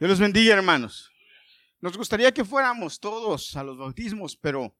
Dios los bendiga, hermanos. Nos gustaría que fuéramos todos a los bautismos, pero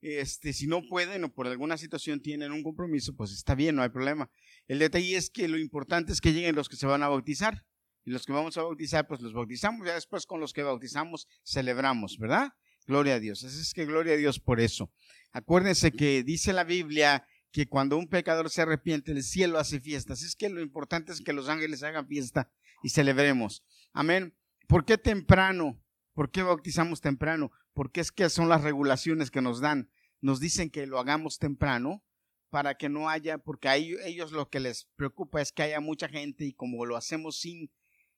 este, si no pueden o por alguna situación tienen un compromiso, pues está bien, no hay problema. El detalle es que lo importante es que lleguen los que se van a bautizar. Y los que vamos a bautizar, pues los bautizamos. Ya después con los que bautizamos celebramos, ¿verdad? Gloria a Dios. Así es que gloria a Dios por eso. Acuérdense que dice la Biblia que cuando un pecador se arrepiente, el cielo hace fiestas. Es que lo importante es que los ángeles hagan fiesta y celebremos. Amén. ¿Por qué temprano? ¿Por qué bautizamos temprano? Porque es que son las regulaciones que nos dan. Nos dicen que lo hagamos temprano para que no haya, porque a ellos lo que les preocupa es que haya mucha gente y como lo hacemos sin,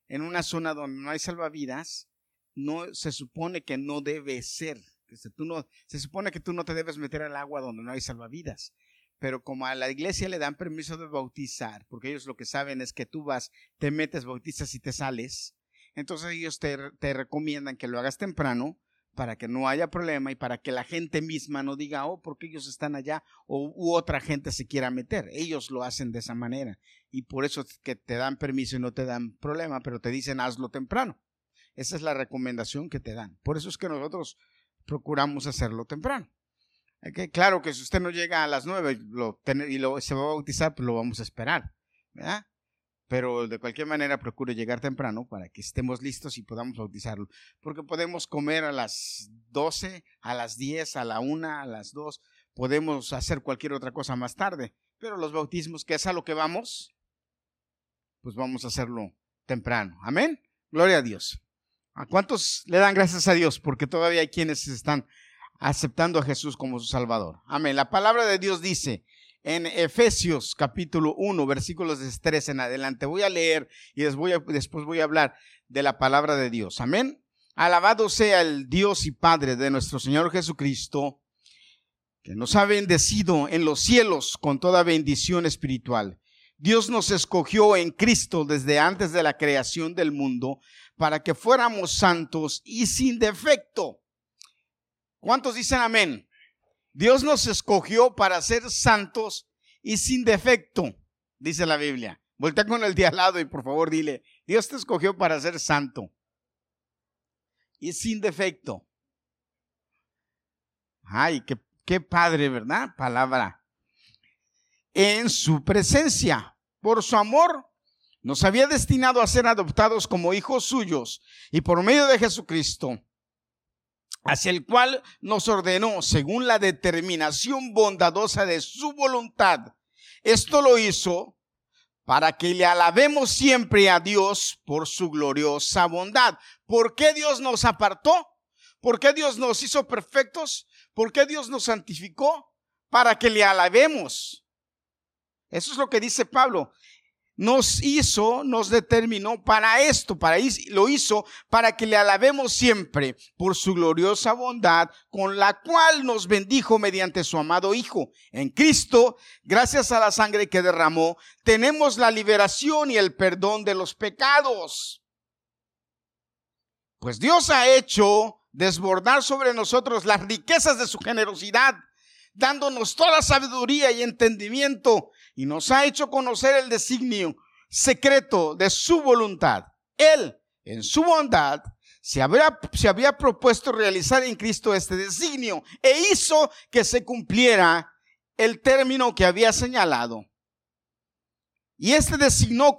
en una zona donde no hay salvavidas, no se supone que no debe ser. Se, tú no, se supone que tú no te debes meter al agua donde no hay salvavidas. Pero como a la iglesia le dan permiso de bautizar, porque ellos lo que saben es que tú vas, te metes, bautizas y te sales, entonces ellos te, recomiendan que lo hagas temprano para que no haya problema y para que la gente misma no diga, oh, porque ellos están allá o u otra gente se quiera meter. Ellos lo hacen de esa manera y por eso es que te dan permiso y no te dan problema, pero te dicen hazlo temprano. Esa es la recomendación que te dan. Por eso es que nosotros procuramos hacerlo temprano. claro que si usted no llega a las nueve y lo, se va a bautizar, pues lo vamos a esperar. ¿verdad? Pero de cualquier manera procure llegar temprano para que estemos listos y podamos bautizarlo. Porque podemos comer a las 12, a las 10, a la 1, a las 2, podemos hacer cualquier otra cosa más tarde, pero los bautismos, que es a lo que vamos, pues vamos a hacerlo temprano. Amén. Gloria a Dios. ¿A cuántos le dan gracias a Dios? Porque todavía hay quienes están aceptando a Jesús como su Salvador. Amén. La palabra de Dios dice, en Efesios capítulo 1, versículos de 3 en adelante. Voy a leer y después voy a hablar de la palabra de Dios. Amén. Alabado sea el Dios y Padre de nuestro Señor Jesucristo, que nos ha bendecido en los cielos con toda bendición espiritual. Dios nos escogió en Cristo desde antes de la creación del mundo para que fuéramos santos y sin defecto. ¿Cuántos dicen amén? Dios nos escogió para ser santos y sin defecto, dice la Biblia. Voltea con el de al lado y por favor dile, Dios te escogió para ser santo y sin defecto. Ay, qué, qué padre, ¿verdad? Palabra. En su presencia, por su amor, nos había destinado a ser adoptados como hijos suyos y por medio de Jesucristo hacia el cual nos ordenó según la determinación bondadosa de su voluntad. Esto lo hizo para que le alabemos siempre a Dios por su gloriosa bondad. ¿Por qué Dios nos apartó? ¿Por qué Dios nos hizo perfectos? ¿Por qué Dios nos santificó? Para que le alabemos. Eso es lo que dice Pablo nos hizo, nos determinó para esto, para lo hizo para que le alabemos siempre por su gloriosa bondad con la cual nos bendijo mediante su amado Hijo. En Cristo, gracias a la sangre que derramó, tenemos la liberación y el perdón de los pecados. Pues Dios ha hecho desbordar sobre nosotros las riquezas de su generosidad, dándonos toda sabiduría y entendimiento y nos ha hecho conocer el designio secreto de su voluntad. Él, en su bondad, se había, propuesto realizar en Cristo este designio e hizo que se cumpliera el término que había señalado. Y este designio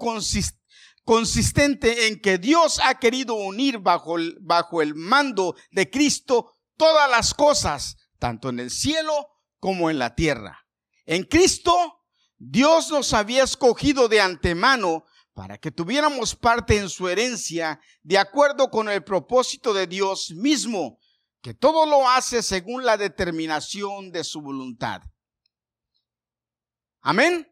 consistente en que Dios ha querido unir bajo bajo el mando de Cristo todas las cosas, tanto en el cielo como en la tierra. En Cristo Dios nos había escogido de antemano para que tuviéramos parte en su herencia de acuerdo con el propósito de Dios mismo, que todo lo hace según la determinación de su voluntad. Amén.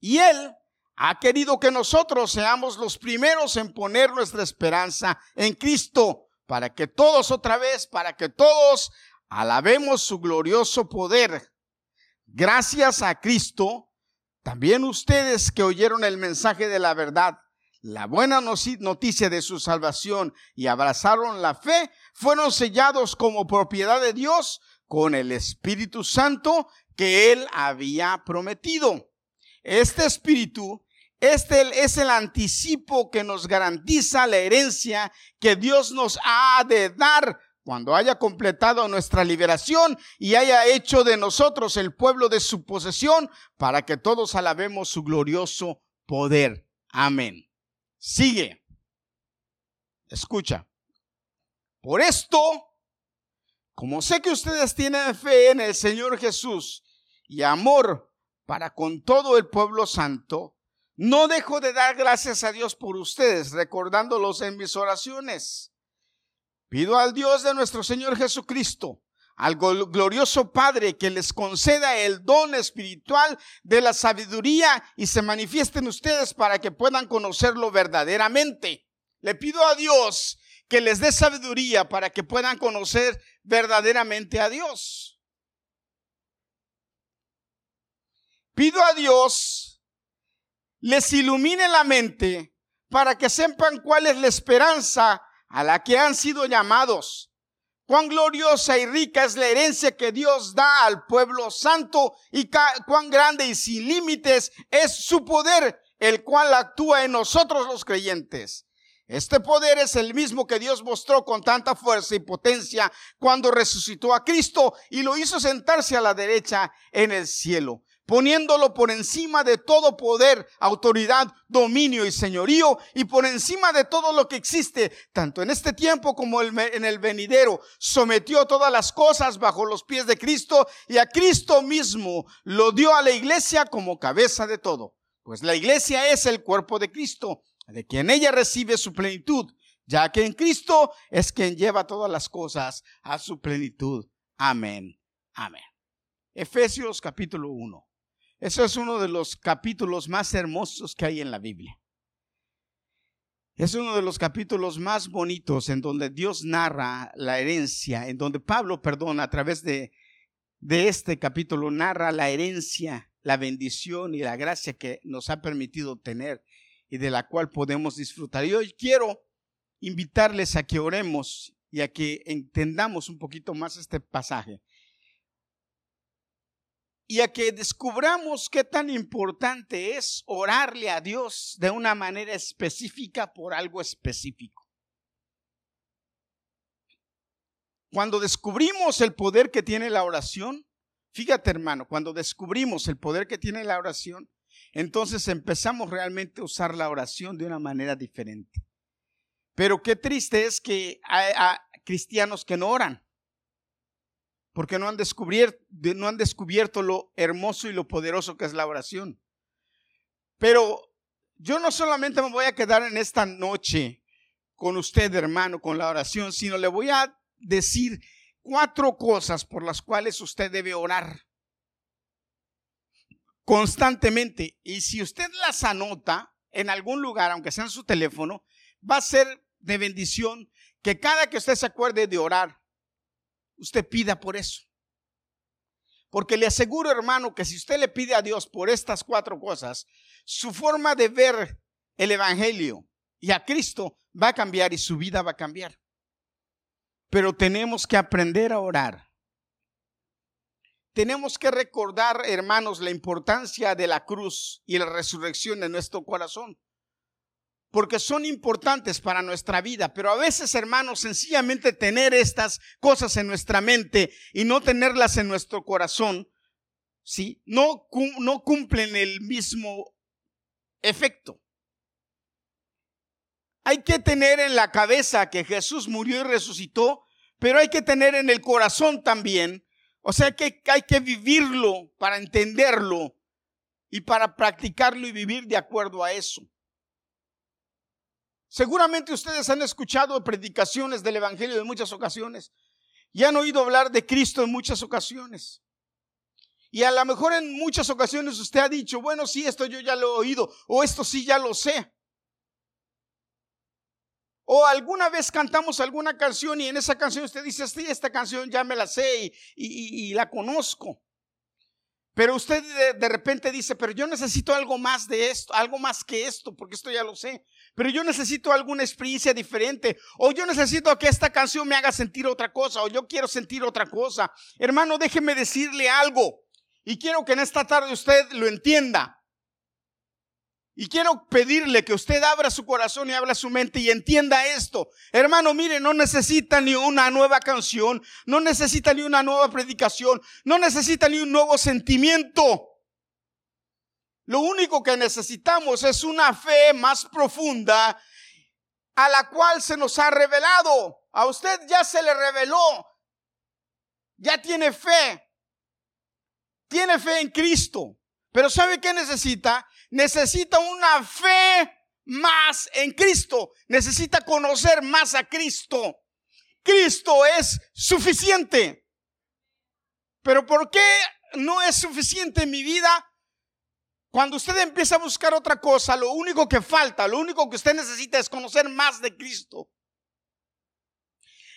Y Él ha querido que nosotros seamos los primeros en poner nuestra esperanza en Cristo, para que todos otra vez, para que todos alabemos su glorioso poder Gracias a Cristo, también ustedes que oyeron el mensaje de la verdad, la buena noticia de su salvación y abrazaron la fe, fueron sellados como propiedad de Dios con el Espíritu Santo que Él había prometido. Este Espíritu Este es el anticipo que nos garantiza la herencia que Dios nos ha de dar cuando haya completado nuestra liberación y haya hecho de nosotros el pueblo de su posesión, para que todos alabemos su glorioso poder. Amén. Sigue. Escucha. Por esto, como sé que ustedes tienen fe en el Señor Jesús y amor para con todo el pueblo santo, no dejo de dar gracias a Dios por ustedes, recordándolos en mis oraciones. Pido al Dios de nuestro Señor Jesucristo, al glorioso Padre, que les conceda el don espiritual de la sabiduría y se manifiesten ustedes para que puedan conocerlo verdaderamente. Le pido a Dios que les dé sabiduría para que puedan conocer verdaderamente a Dios. Pido a Dios les ilumine la mente para que sepan cuál es la esperanza a la que han sido llamados. Cuán gloriosa y rica es la herencia que Dios da al pueblo santo y cuán grande y sin límites es su poder, el cual actúa en nosotros los creyentes. Este poder es el mismo que Dios mostró con tanta fuerza y potencia cuando resucitó a Cristo y lo hizo sentarse a la derecha en el cielo, poniéndolo por encima de todo poder, autoridad, dominio y señorío y por encima de todo lo que existe, tanto en este tiempo como en el venidero. Sometió todas las cosas bajo los pies de Cristo y a Cristo mismo lo dio a la iglesia como cabeza de todo. Pues la iglesia es el cuerpo de Cristo de quien ella recibe su plenitud, ya que en Cristo es quien lleva todas las cosas a su plenitud. Amén. Amén. Efesios capítulo 1. Eso es uno de los capítulos más hermosos que hay en la Biblia. Es uno de los capítulos más bonitos en donde Dios narra la herencia, en donde Pablo, perdón, a través de, de este capítulo narra la herencia, la bendición y la gracia que nos ha permitido tener y de la cual podemos disfrutar. Y hoy quiero invitarles a que oremos y a que entendamos un poquito más este pasaje. Y a que descubramos qué tan importante es orarle a Dios de una manera específica por algo específico. Cuando descubrimos el poder que tiene la oración, fíjate hermano, cuando descubrimos el poder que tiene la oración, entonces empezamos realmente a usar la oración de una manera diferente. Pero qué triste es que hay, cristianos que no oran, porque no han, descubierto, lo hermoso y lo poderoso que es la oración. Pero yo no solamente me voy a quedar en esta noche con usted, hermano, con la oración, sino le voy a decir cuatro cosas por las cuales usted debe orar constantemente. Y si usted las anota en algún lugar, aunque sea en su teléfono, va a ser de bendición que cada que usted se acuerde de orar, usted pida por eso. Porque le aseguro, hermano, que si usted le pide a Dios por estas cuatro cosas, su forma de ver el Evangelio y a Cristo va a cambiar y su vida va a cambiar. Pero tenemos que aprender a orar tenemos que recordar, hermanos, la importancia de la cruz y la resurrección en nuestro corazón. Porque son importantes para nuestra vida. Pero a veces, hermanos, sencillamente tener estas cosas en nuestra mente y no tenerlas en nuestro corazón, ¿sí? No, no cumplen el mismo efecto. Hay que tener en la cabeza que Jesús murió y resucitó, pero hay que tener en el corazón también o sea que hay que vivirlo para entenderlo y para practicarlo y vivir de acuerdo a eso. Seguramente ustedes han escuchado predicaciones del Evangelio en muchas ocasiones y han oído hablar de Cristo en muchas ocasiones. Y a lo mejor en muchas ocasiones usted ha dicho, bueno, sí, esto yo ya lo he oído, o esto sí ya lo sé. O alguna vez cantamos alguna canción y en esa canción usted dice, sí, esta canción ya me la sé y, la conozco. Pero usted de, repente dice, pero yo necesito algo más de esto, algo más que esto, porque esto ya lo sé. Pero yo necesito alguna experiencia diferente. O yo necesito que esta canción me haga sentir otra cosa. O yo quiero sentir otra cosa. Hermano, déjeme decirle algo. Y quiero que en esta tarde usted lo entienda. Y quiero pedirle que usted abra su corazón y abra su mente y entienda esto. Hermano, mire, no necesita ni una nueva canción, no necesita ni una nueva predicación, no necesita ni un nuevo sentimiento. Lo único que necesitamos es una fe más profunda a la cual se nos ha revelado. A usted ya se le reveló. Ya tiene fe. Tiene fe en Cristo. Pero ¿sabe qué necesita? Necesita una fe más en Cristo. Necesita conocer más a Cristo. Cristo es suficiente. Pero ¿por qué no es suficiente en mi vida? Cuando usted empieza a buscar otra cosa, lo único que falta, lo único que usted necesita es conocer más de Cristo.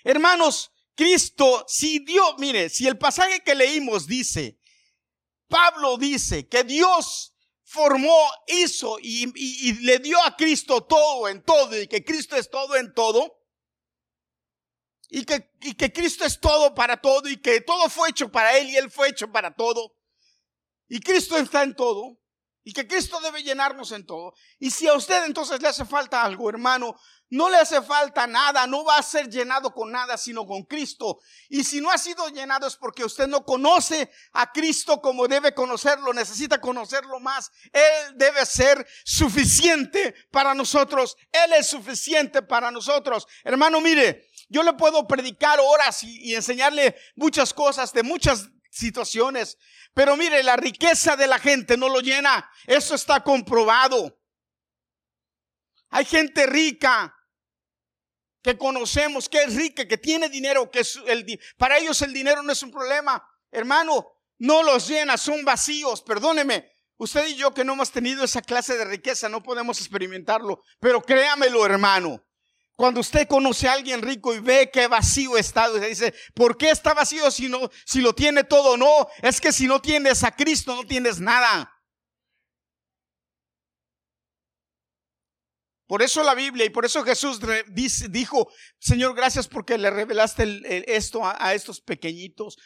Hermanos, Cristo, si Dios, mire, si el pasaje que leímos dice, Pablo dice que Dios formó, hizo y, le dio a Cristo todo en todo y que Cristo es todo en todo, y que, y que Cristo es todo para todo y que todo fue hecho para Él y Él fue hecho para todo, y Cristo está en todo, y que Cristo debe llenarnos en todo. Y si a usted entonces le hace falta algo, hermano, no le hace falta nada, no va a ser llenado con nada, sino con Cristo. Y si no ha sido llenado es porque usted no conoce a Cristo como debe conocerlo, necesita conocerlo más. Él debe ser suficiente para nosotros. Él es suficiente para nosotros. Hermano, mire, yo le puedo predicar horas y, y enseñarle muchas cosas de muchas situaciones. Pero mire, la riqueza de la gente no lo llena. Eso está comprobado. Hay gente rica que conocemos, que es rica, que tiene dinero, que para ellos el dinero no es un problema. Hermano, no los llena, son vacíos. Perdóneme, usted y yo que no hemos tenido esa clase de riqueza no podemos experimentarlo. Pero créamelo, hermano. Cuando usted conoce a alguien rico y ve que vacío está, usted dice, ¿por qué está vacío si no, si lo tiene todo? No, es que si no tienes a Cristo no tienes nada. Por eso la Biblia y por eso Jesús dijo, Señor, gracias porque le revelaste esto a estos pequeñitos.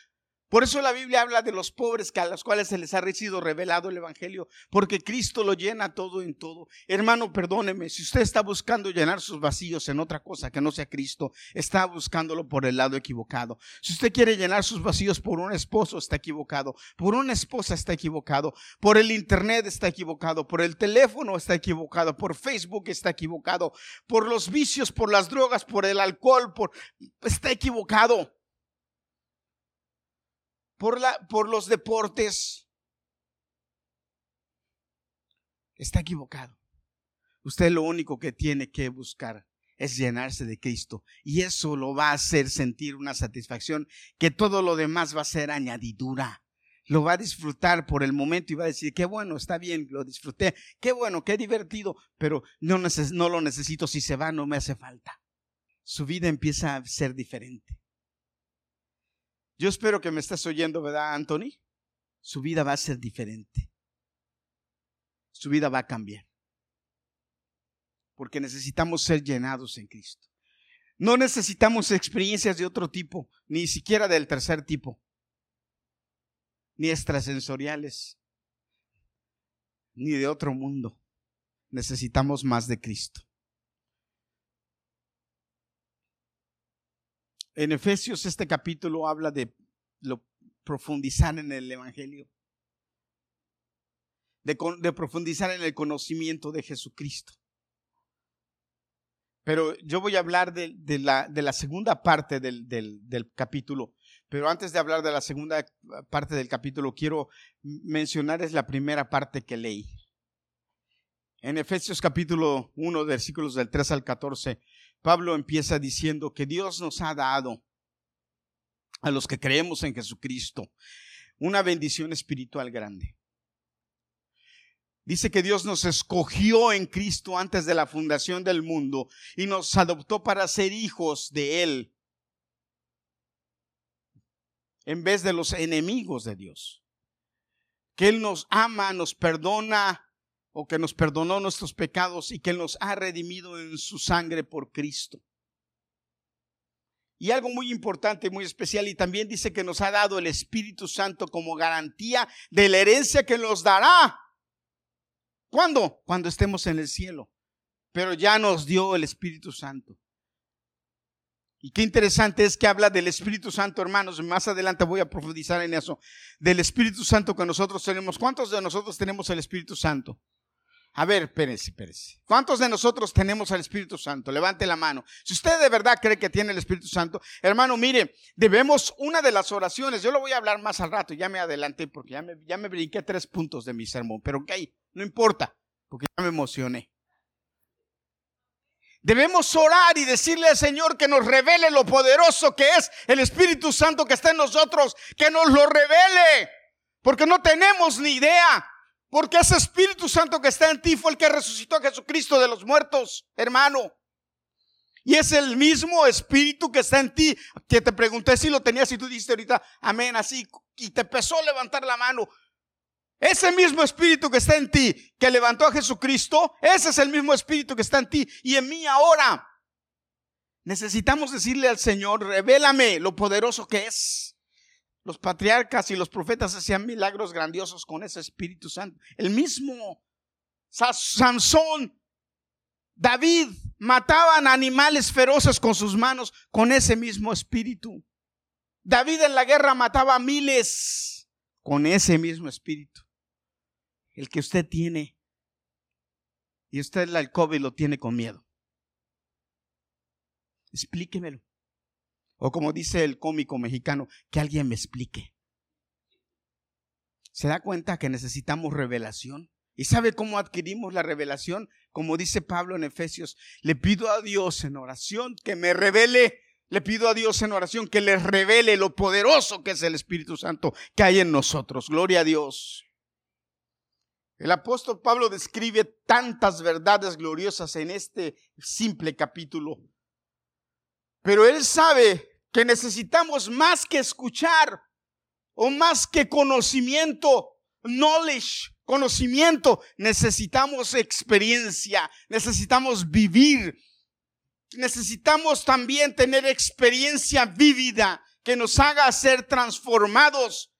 Por eso la Biblia habla de los pobres que a los cuales se les ha sido revelado el Evangelio, porque Cristo lo llena todo en todo. Hermano, perdóneme, si usted está buscando llenar sus vacíos en otra cosa que no sea Cristo, está buscándolo por el lado equivocado. Si usted quiere llenar sus vacíos por un esposo, está equivocado. Por una esposa está equivocado. Por el Internet está equivocado. Por el teléfono está equivocado. Por Facebook está equivocado. Por los vicios, por las drogas, por el alcohol, por... está equivocado por, la, por los deportes, está equivocado. Usted lo único que tiene que buscar es llenarse de Cristo. Y eso lo va a hacer sentir una satisfacción que todo lo demás va a ser añadidura. Lo va a disfrutar por el momento y va a decir, qué bueno, está bien, lo disfruté, qué bueno, qué divertido, pero no, no lo necesito, si se va no me hace falta. Su vida empieza a ser diferente. Yo espero que me estés oyendo, ¿verdad, Anthony? Su vida va a ser diferente. Su vida va a cambiar. Porque necesitamos ser llenados en Cristo. No necesitamos experiencias de otro tipo, ni siquiera del tercer tipo, ni extrasensoriales, ni de otro mundo. Necesitamos más de Cristo. En Efesios este capítulo habla de lo, profundizar en el Evangelio, de, profundizar en el conocimiento de Jesucristo. Pero yo voy a hablar de, la, segunda parte del, capítulo. Pero antes de hablar de la segunda parte del capítulo, quiero mencionar la primera parte que leí. En Efesios capítulo 1, versículos del 3 al 14, Pablo empieza diciendo que Dios nos ha dado a los que creemos en Jesucristo una bendición espiritual grande. Dice que Dios nos escogió en Cristo antes de la fundación del mundo y nos adoptó para ser hijos de Él en vez de los enemigos de Dios. Que Él nos ama, nos perdona o que nos perdonó nuestros pecados y que nos ha redimido en su sangre por Cristo. Y algo muy importante, muy especial, y también dice que nos ha dado el Espíritu Santo como garantía de la herencia que nos dará ¿Cuándo? Cuando estemos en el cielo. Pero ya nos dio el Espíritu Santo. Y qué interesante es que habla del Espíritu Santo, hermanos. Más adelante voy a profundizar en eso. Del Espíritu Santo que nosotros tenemos. ¿Cuántos de nosotros tenemos el Espíritu Santo? A ver, espérense, espérense. ¿Cuántos de nosotros tenemos al Espíritu Santo? Levante la mano. Si usted de verdad cree que tiene el Espíritu Santo, hermano, mire, debemos una de las oraciones, yo lo voy a hablar más al rato, ya me adelanté porque ya me, ya me brinqué tres puntos de mi sermón, pero ok, no importa, porque ya me emocioné. Debemos orar y decirle al Señor que nos revele lo poderoso que es el Espíritu Santo que está en nosotros, que nos lo revele, porque no tenemos ni idea. Porque ese Espíritu Santo que está en ti fue el que resucitó a Jesucristo de los muertos, hermano. Y es el mismo Espíritu que está en ti, que te pregunté si lo tenías y tú dijiste ahorita, amén, así, y te empezó a levantar la mano. Ese mismo Espíritu que está en ti, que levantó a Jesucristo, ese es el mismo Espíritu que está en ti y en mí ahora. Necesitamos decirle al Señor, revélame lo poderoso que es. Los patriarcas y los profetas hacían milagros grandiosos con ese Espíritu Santo. El mismo Sansón, David mataban animales feroces con sus manos con ese mismo espíritu. David en la guerra mataba miles con ese mismo espíritu. El que usted tiene y usted el COVID lo tiene con miedo. Explíquemelo. O como dice el cómico mexicano, que alguien me explique. ¿Se da cuenta que necesitamos revelación? ¿Y sabe cómo adquirimos la revelación? Como dice Pablo en Efesios, le pido a Dios en oración que me revele, le pido a Dios en oración que les revele lo poderoso que es el Espíritu Santo que hay en nosotros. Gloria a Dios. El apóstol Pablo describe tantas verdades gloriosas en este simple capítulo. Pero él sabe que necesitamos más que escuchar o más que conocimiento, knowledge, conocimiento, necesitamos experiencia, necesitamos vivir, necesitamos también tener experiencia vívida que nos haga ser transformados.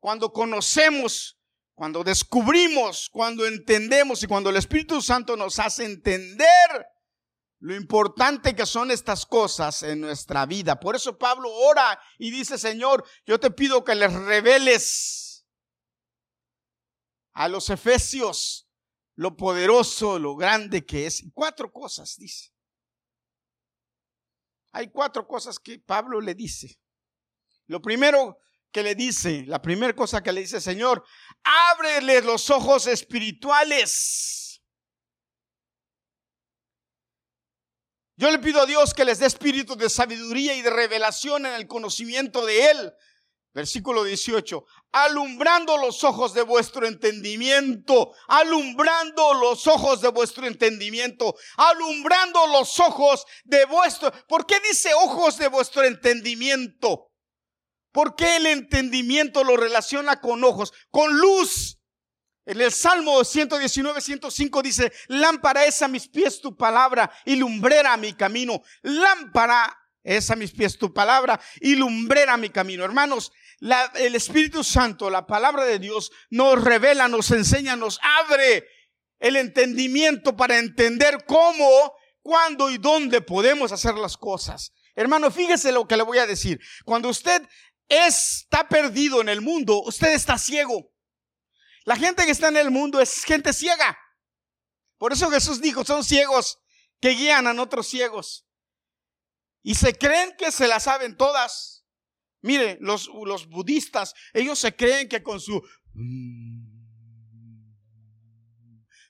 Cuando conocemos, cuando descubrimos, cuando entendemos y cuando el Espíritu Santo nos hace entender lo importante que son estas cosas en nuestra vida. Por eso Pablo ora y dice, Señor, yo te pido que les reveles a los efesios lo poderoso, lo grande que es. Cuatro cosas, dice. Hay cuatro cosas que Pablo le dice. Lo primero que le dice, la primera cosa que le dice, Señor, ábrele los ojos espirituales Yo le pido a Dios que les dé espíritu de sabiduría y de revelación en el conocimiento de Él. Versículo 18. Alumbrando los ojos de vuestro entendimiento. Alumbrando los ojos de vuestro entendimiento. Alumbrando los ojos de vuestro. ¿Por qué dice ojos de vuestro entendimiento? ¿Por qué el entendimiento lo relaciona con ojos? Con luz. En el Salmo 119, 105 dice, lámpara es a mis pies tu palabra y lumbrera mi camino. Lámpara es a mis pies tu palabra y lumbrera mi camino. Hermanos, el Espíritu Santo, la palabra de Dios, nos revela, nos enseña, nos abre el entendimiento para entender cómo, cuándo y dónde podemos hacer las cosas. Hermano, fíjese lo que le voy a decir. Cuando usted está perdido en el mundo, usted está ciego. La gente que está en el mundo es gente ciega. Por eso Jesús dijo, son ciegos que guían a otros ciegos. Y se creen que se las saben todas. Mire, los, los budistas, ellos se creen que con su...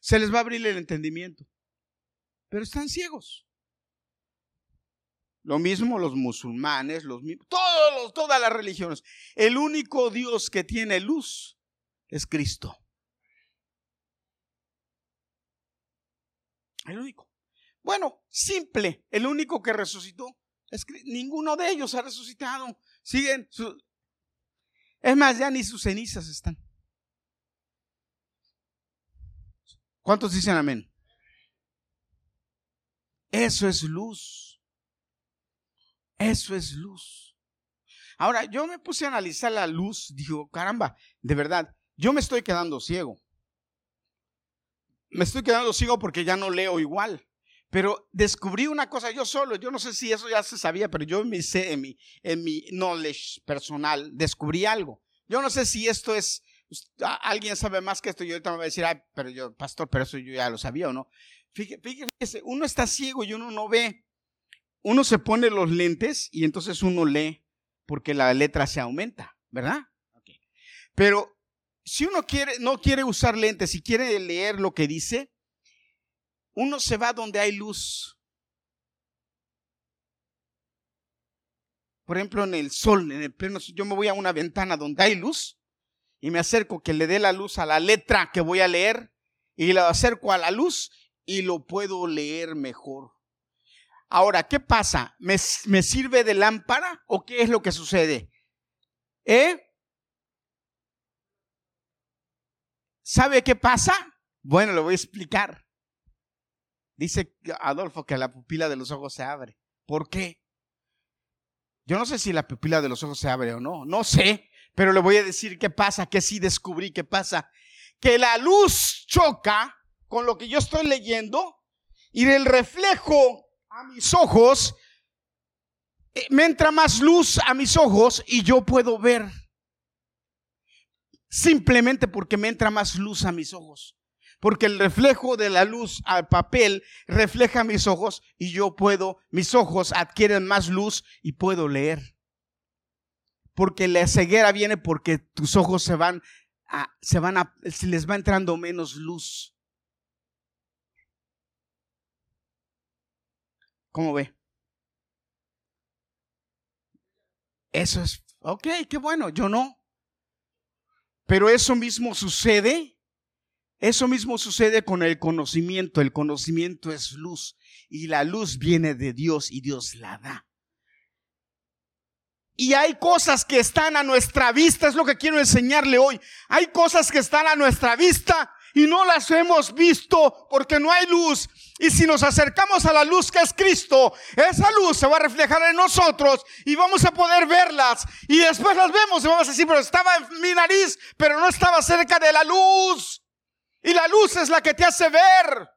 Se les va a abrir el entendimiento. Pero están ciegos. Lo mismo los musulmanes, los todos, todas las religiones. El único Dios que tiene luz es Cristo. El único. Bueno, simple, el único que resucitó. Es ninguno de ellos ha resucitado. Siguen. es más, ya ni sus cenizas están. ¿Cuántos dicen amén? Eso es luz. Eso es luz. Ahora, yo me puse a analizar la luz. Digo, caramba, de verdad, yo me estoy quedando ciego. me estoy quedando ciego porque ya no leo igual. Pero descubrí una cosa yo solo, yo no sé si eso ya se sabía, pero yo en mi, en mi, en mi knowledge personal descubrí algo. Yo no sé si esto es, pues, alguien sabe más que esto y ahorita me va a decir, ay, pero yo, pastor, pero eso yo ya lo sabía o no. Fíjese, uno está ciego y uno no ve. Uno se pone los lentes y entonces uno lee porque la letra se aumenta, ¿verdad? Pero si uno quiere, no quiere usar lentes y quiere leer lo que dice, uno se va donde hay luz. Por ejemplo, en el sol, en el pleno yo me voy a una ventana donde hay luz y me acerco que le dé la luz a la letra que voy a leer y lo acerco a la luz y lo puedo leer mejor. Ahora, ¿qué pasa? ¿Me, me sirve de lámpara o qué es lo que sucede? ¿Eh? ¿Sabe qué pasa? Bueno, lo voy a explicar. Dice Adolfo que la pupila de los ojos se abre. ¿Por qué? Yo no sé si la pupila de los ojos se abre o no, no sé, pero le voy a decir qué pasa, que sí descubrí qué pasa. Que la luz choca con lo que yo estoy leyendo y del reflejo a mis ojos eh, me entra más luz a mis ojos y yo puedo ver simplemente porque me entra más luz a mis ojos. Porque el reflejo de la luz al papel refleja mis ojos y yo puedo, mis ojos adquieren más luz y puedo leer. Porque la ceguera viene porque tus ojos se van a, se van a, se les va entrando menos luz. ¿Cómo ve? Eso es, ok, qué bueno, yo no. Pero eso mismo sucede, eso mismo sucede con el conocimiento. El conocimiento es luz y la luz viene de Dios y Dios la da. Y hay cosas que están a nuestra vista, es lo que quiero enseñarle hoy. Hay cosas que están a nuestra vista y no las hemos visto porque no hay luz. Y si nos acercamos a la luz que es Cristo, esa luz se va a reflejar en nosotros y vamos a poder verlas. Y después las vemos y vamos a decir, pero estaba en mi nariz, pero no estaba cerca de la luz. Y la luz es la que te hace ver.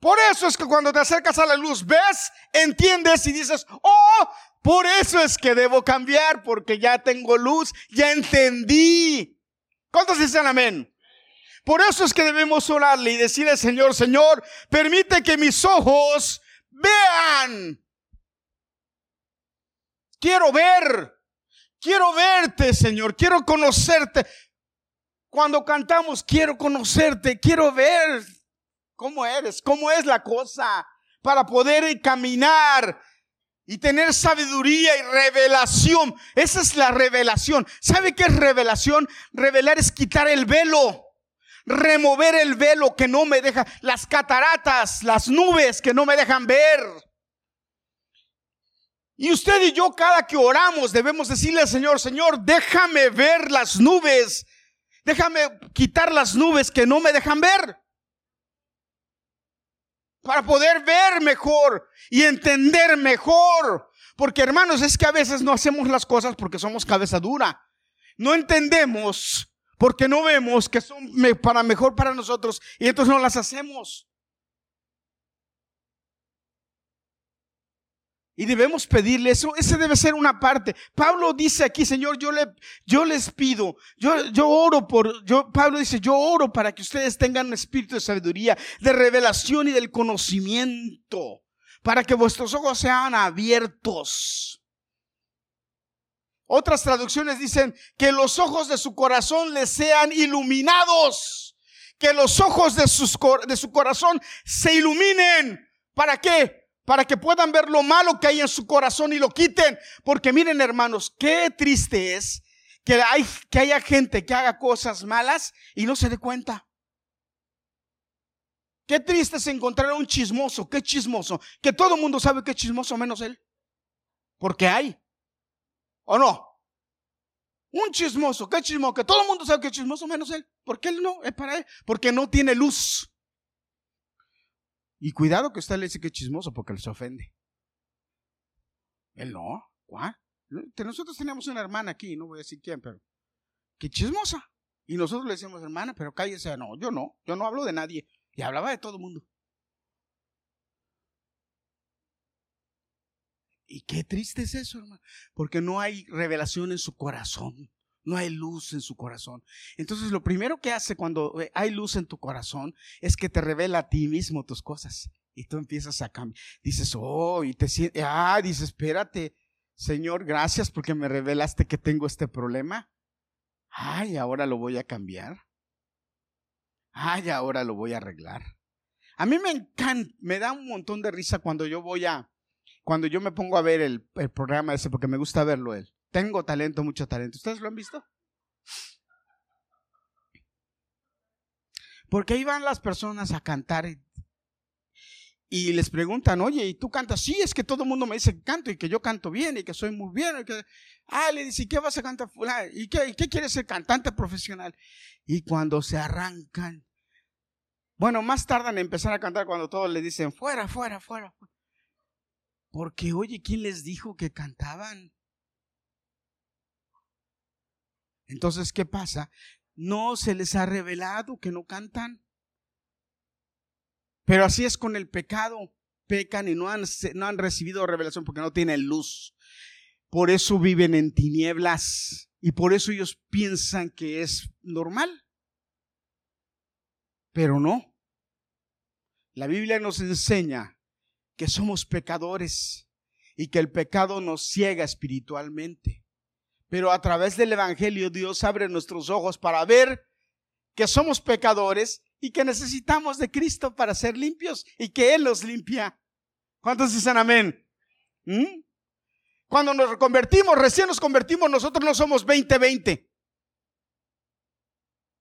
Por eso es que cuando te acercas a la luz, ves, entiendes y dices, oh, por eso es que debo cambiar, porque ya tengo luz, ya entendí. ¿Cuántos dicen amén? Por eso es que debemos orarle y decirle, Señor, Señor, permite que mis ojos vean. Quiero ver. Quiero verte, Señor. Quiero conocerte. Cuando cantamos, quiero conocerte. Quiero ver cómo eres, cómo es la cosa. Para poder caminar y tener sabiduría y revelación. Esa es la revelación. ¿Sabe qué es revelación? Revelar es quitar el velo remover el velo que no me deja, las cataratas, las nubes que no me dejan ver. Y usted y yo cada que oramos debemos decirle al Señor, Señor, déjame ver las nubes, déjame quitar las nubes que no me dejan ver. Para poder ver mejor y entender mejor. Porque hermanos, es que a veces no hacemos las cosas porque somos cabeza dura. No entendemos porque no vemos que son para mejor para nosotros y entonces no las hacemos. Y debemos pedirle eso, ese debe ser una parte. Pablo dice aquí, Señor, yo, le, yo les pido, yo, yo oro por, yo, Pablo dice, yo oro para que ustedes tengan un espíritu de sabiduría, de revelación y del conocimiento, para que vuestros ojos sean abiertos otras traducciones dicen que los ojos de su corazón les sean iluminados. Que los ojos de, de su corazón se iluminen. ¿Para qué? Para que puedan ver lo malo que hay en su corazón y lo quiten. Porque miren hermanos, qué triste es que, hay, que haya gente que haga cosas malas y no se dé cuenta. Qué triste es encontrar a un chismoso, qué chismoso, que todo el mundo sabe que es chismoso menos él. Porque hay. ¿O no? Un chismoso, ¿qué chismoso? Que todo el mundo sabe que es chismoso menos él. ¿Por qué él no? Es para él. Porque no tiene luz. Y cuidado que usted le dice que es chismoso porque se ofende. Él no. ¿Cuál? Nosotros teníamos una hermana aquí, no voy a decir quién, pero. Qué chismosa. Y nosotros le decíamos, hermana, pero cállese. No, yo no, yo no hablo de nadie. Y hablaba de todo el mundo. Y qué triste es eso, hermano, porque no hay revelación en su corazón, no hay luz en su corazón. Entonces, lo primero que hace cuando eh, hay luz en tu corazón es que te revela a ti mismo tus cosas. Y tú empiezas a cambiar. Dices, oh, y te sientes, ah, dices, espérate, Señor, gracias porque me revelaste que tengo este problema. Ay, ahora lo voy a cambiar. Ay, ahora lo voy a arreglar. A mí me encanta, me da un montón de risa cuando yo voy a, cuando yo me pongo a ver el, programa ese, porque me gusta verlo él. Tengo talento, mucho talento. ¿Ustedes lo han visto? Porque ahí van las personas a cantar y, les preguntan, oye, ¿y tú cantas? Sí, es que todo el mundo me dice que canto y que yo canto bien y que soy muy bien. Ah, le dice, ¿y qué vas a cantar? ¿Y qué, ¿Y quieres ser cantante profesional? Y cuando se arrancan, bueno, más tardan en empezar a cantar cuando todos le dicen, fuera, fuera, fuera. fuera. Porque, oye, ¿quién les dijo que cantaban? Entonces, ¿qué pasa? No se les ha revelado que no cantan. Pero así es con el pecado. Pecan y no han, recibido revelación porque no tienen luz. Por eso viven en tinieblas y por eso ellos piensan que es normal. Pero no. La Biblia nos enseña que somos pecadores y que el pecado nos ciega espiritualmente. Pero a través del Evangelio Dios abre nuestros ojos para ver que somos pecadores y que necesitamos de Cristo para ser limpios y que Él los limpia. ¿Cuántos dicen amén? ¿Mm? Cuando nos convertimos, recién nos convertimos, nosotros no somos 20-20.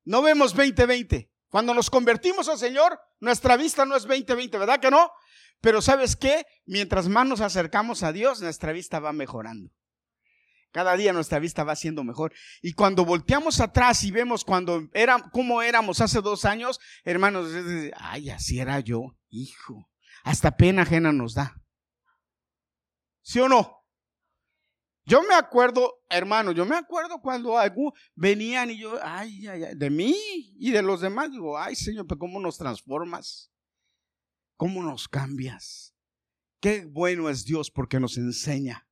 No vemos 20-20. Cuando nos convertimos al Señor, nuestra vista no es 20-20, ¿verdad que no? Pero sabes qué? Mientras más nos acercamos a Dios, nuestra vista va mejorando. Cada día nuestra vista va siendo mejor. Y cuando volteamos atrás y vemos cuando era, cómo éramos hace dos años, hermanos, ay, así era yo, hijo. Hasta pena ajena nos da. ¿Sí o no? Yo me acuerdo, hermano, yo me acuerdo cuando venían y yo, ay, ay, ay, de mí y de los demás, digo, ay, Señor, pero ¿cómo nos transformas? ¿Cómo nos cambias? Qué bueno es Dios porque nos enseña.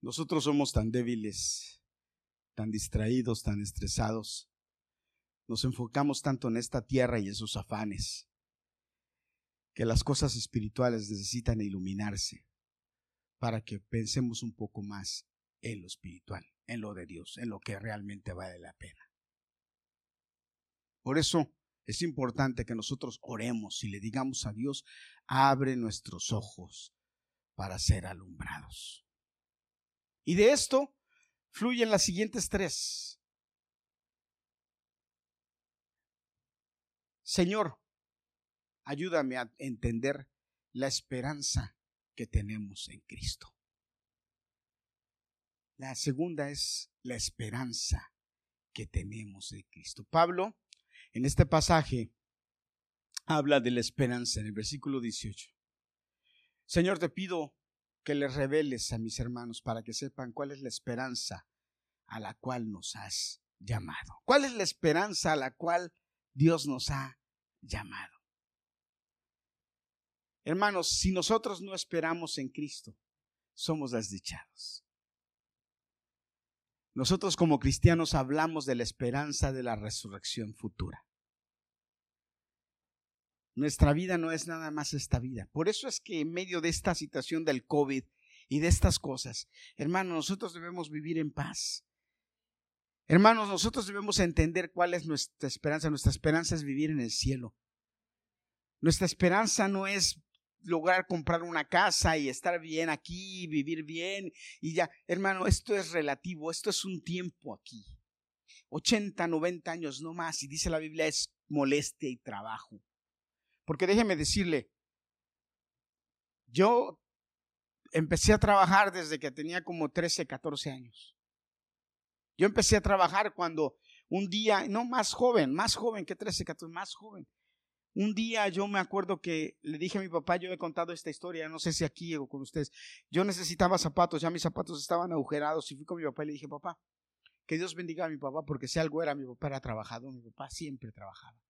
Nosotros somos tan débiles, tan distraídos, tan estresados. Nos enfocamos tanto en esta tierra y en sus afanes, que las cosas espirituales necesitan iluminarse para que pensemos un poco más en lo espiritual, en lo de Dios, en lo que realmente vale la pena. Por eso es importante que nosotros oremos y le digamos a Dios, abre nuestros ojos para ser alumbrados. Y de esto fluyen las siguientes tres. Señor, ayúdame a entender la esperanza que tenemos en Cristo. La segunda es la esperanza que tenemos en Cristo. Pablo en este pasaje habla de la esperanza en el versículo 18. Señor, te pido que les reveles a mis hermanos para que sepan cuál es la esperanza a la cual nos has llamado. ¿Cuál es la esperanza a la cual Dios nos ha llamado? Hermanos, si nosotros no esperamos en Cristo, somos desdichados. Nosotros como cristianos hablamos de la esperanza de la resurrección futura. Nuestra vida no es nada más esta vida. Por eso es que en medio de esta situación del COVID y de estas cosas, hermanos, nosotros debemos vivir en paz. Hermanos, nosotros debemos entender cuál es nuestra esperanza. Nuestra esperanza es vivir en el cielo. Nuestra esperanza no es lograr comprar una casa y estar bien aquí, vivir bien y ya. Hermano, esto es relativo, esto es un tiempo aquí. 80, 90 años no más. Y dice la Biblia es molestia y trabajo. Porque déjeme decirle, yo empecé a trabajar desde que tenía como 13, 14 años. Yo empecé a trabajar cuando un día, no más joven, más joven que 13, 14, más joven. Un día yo me acuerdo que le dije a mi papá, yo he contado esta historia, no sé si aquí o con ustedes, yo necesitaba zapatos, ya mis zapatos estaban agujerados y fui con mi papá y le dije, papá, que Dios bendiga a mi papá, porque si algo era, mi papá era trabajado, mi papá siempre trabajaba.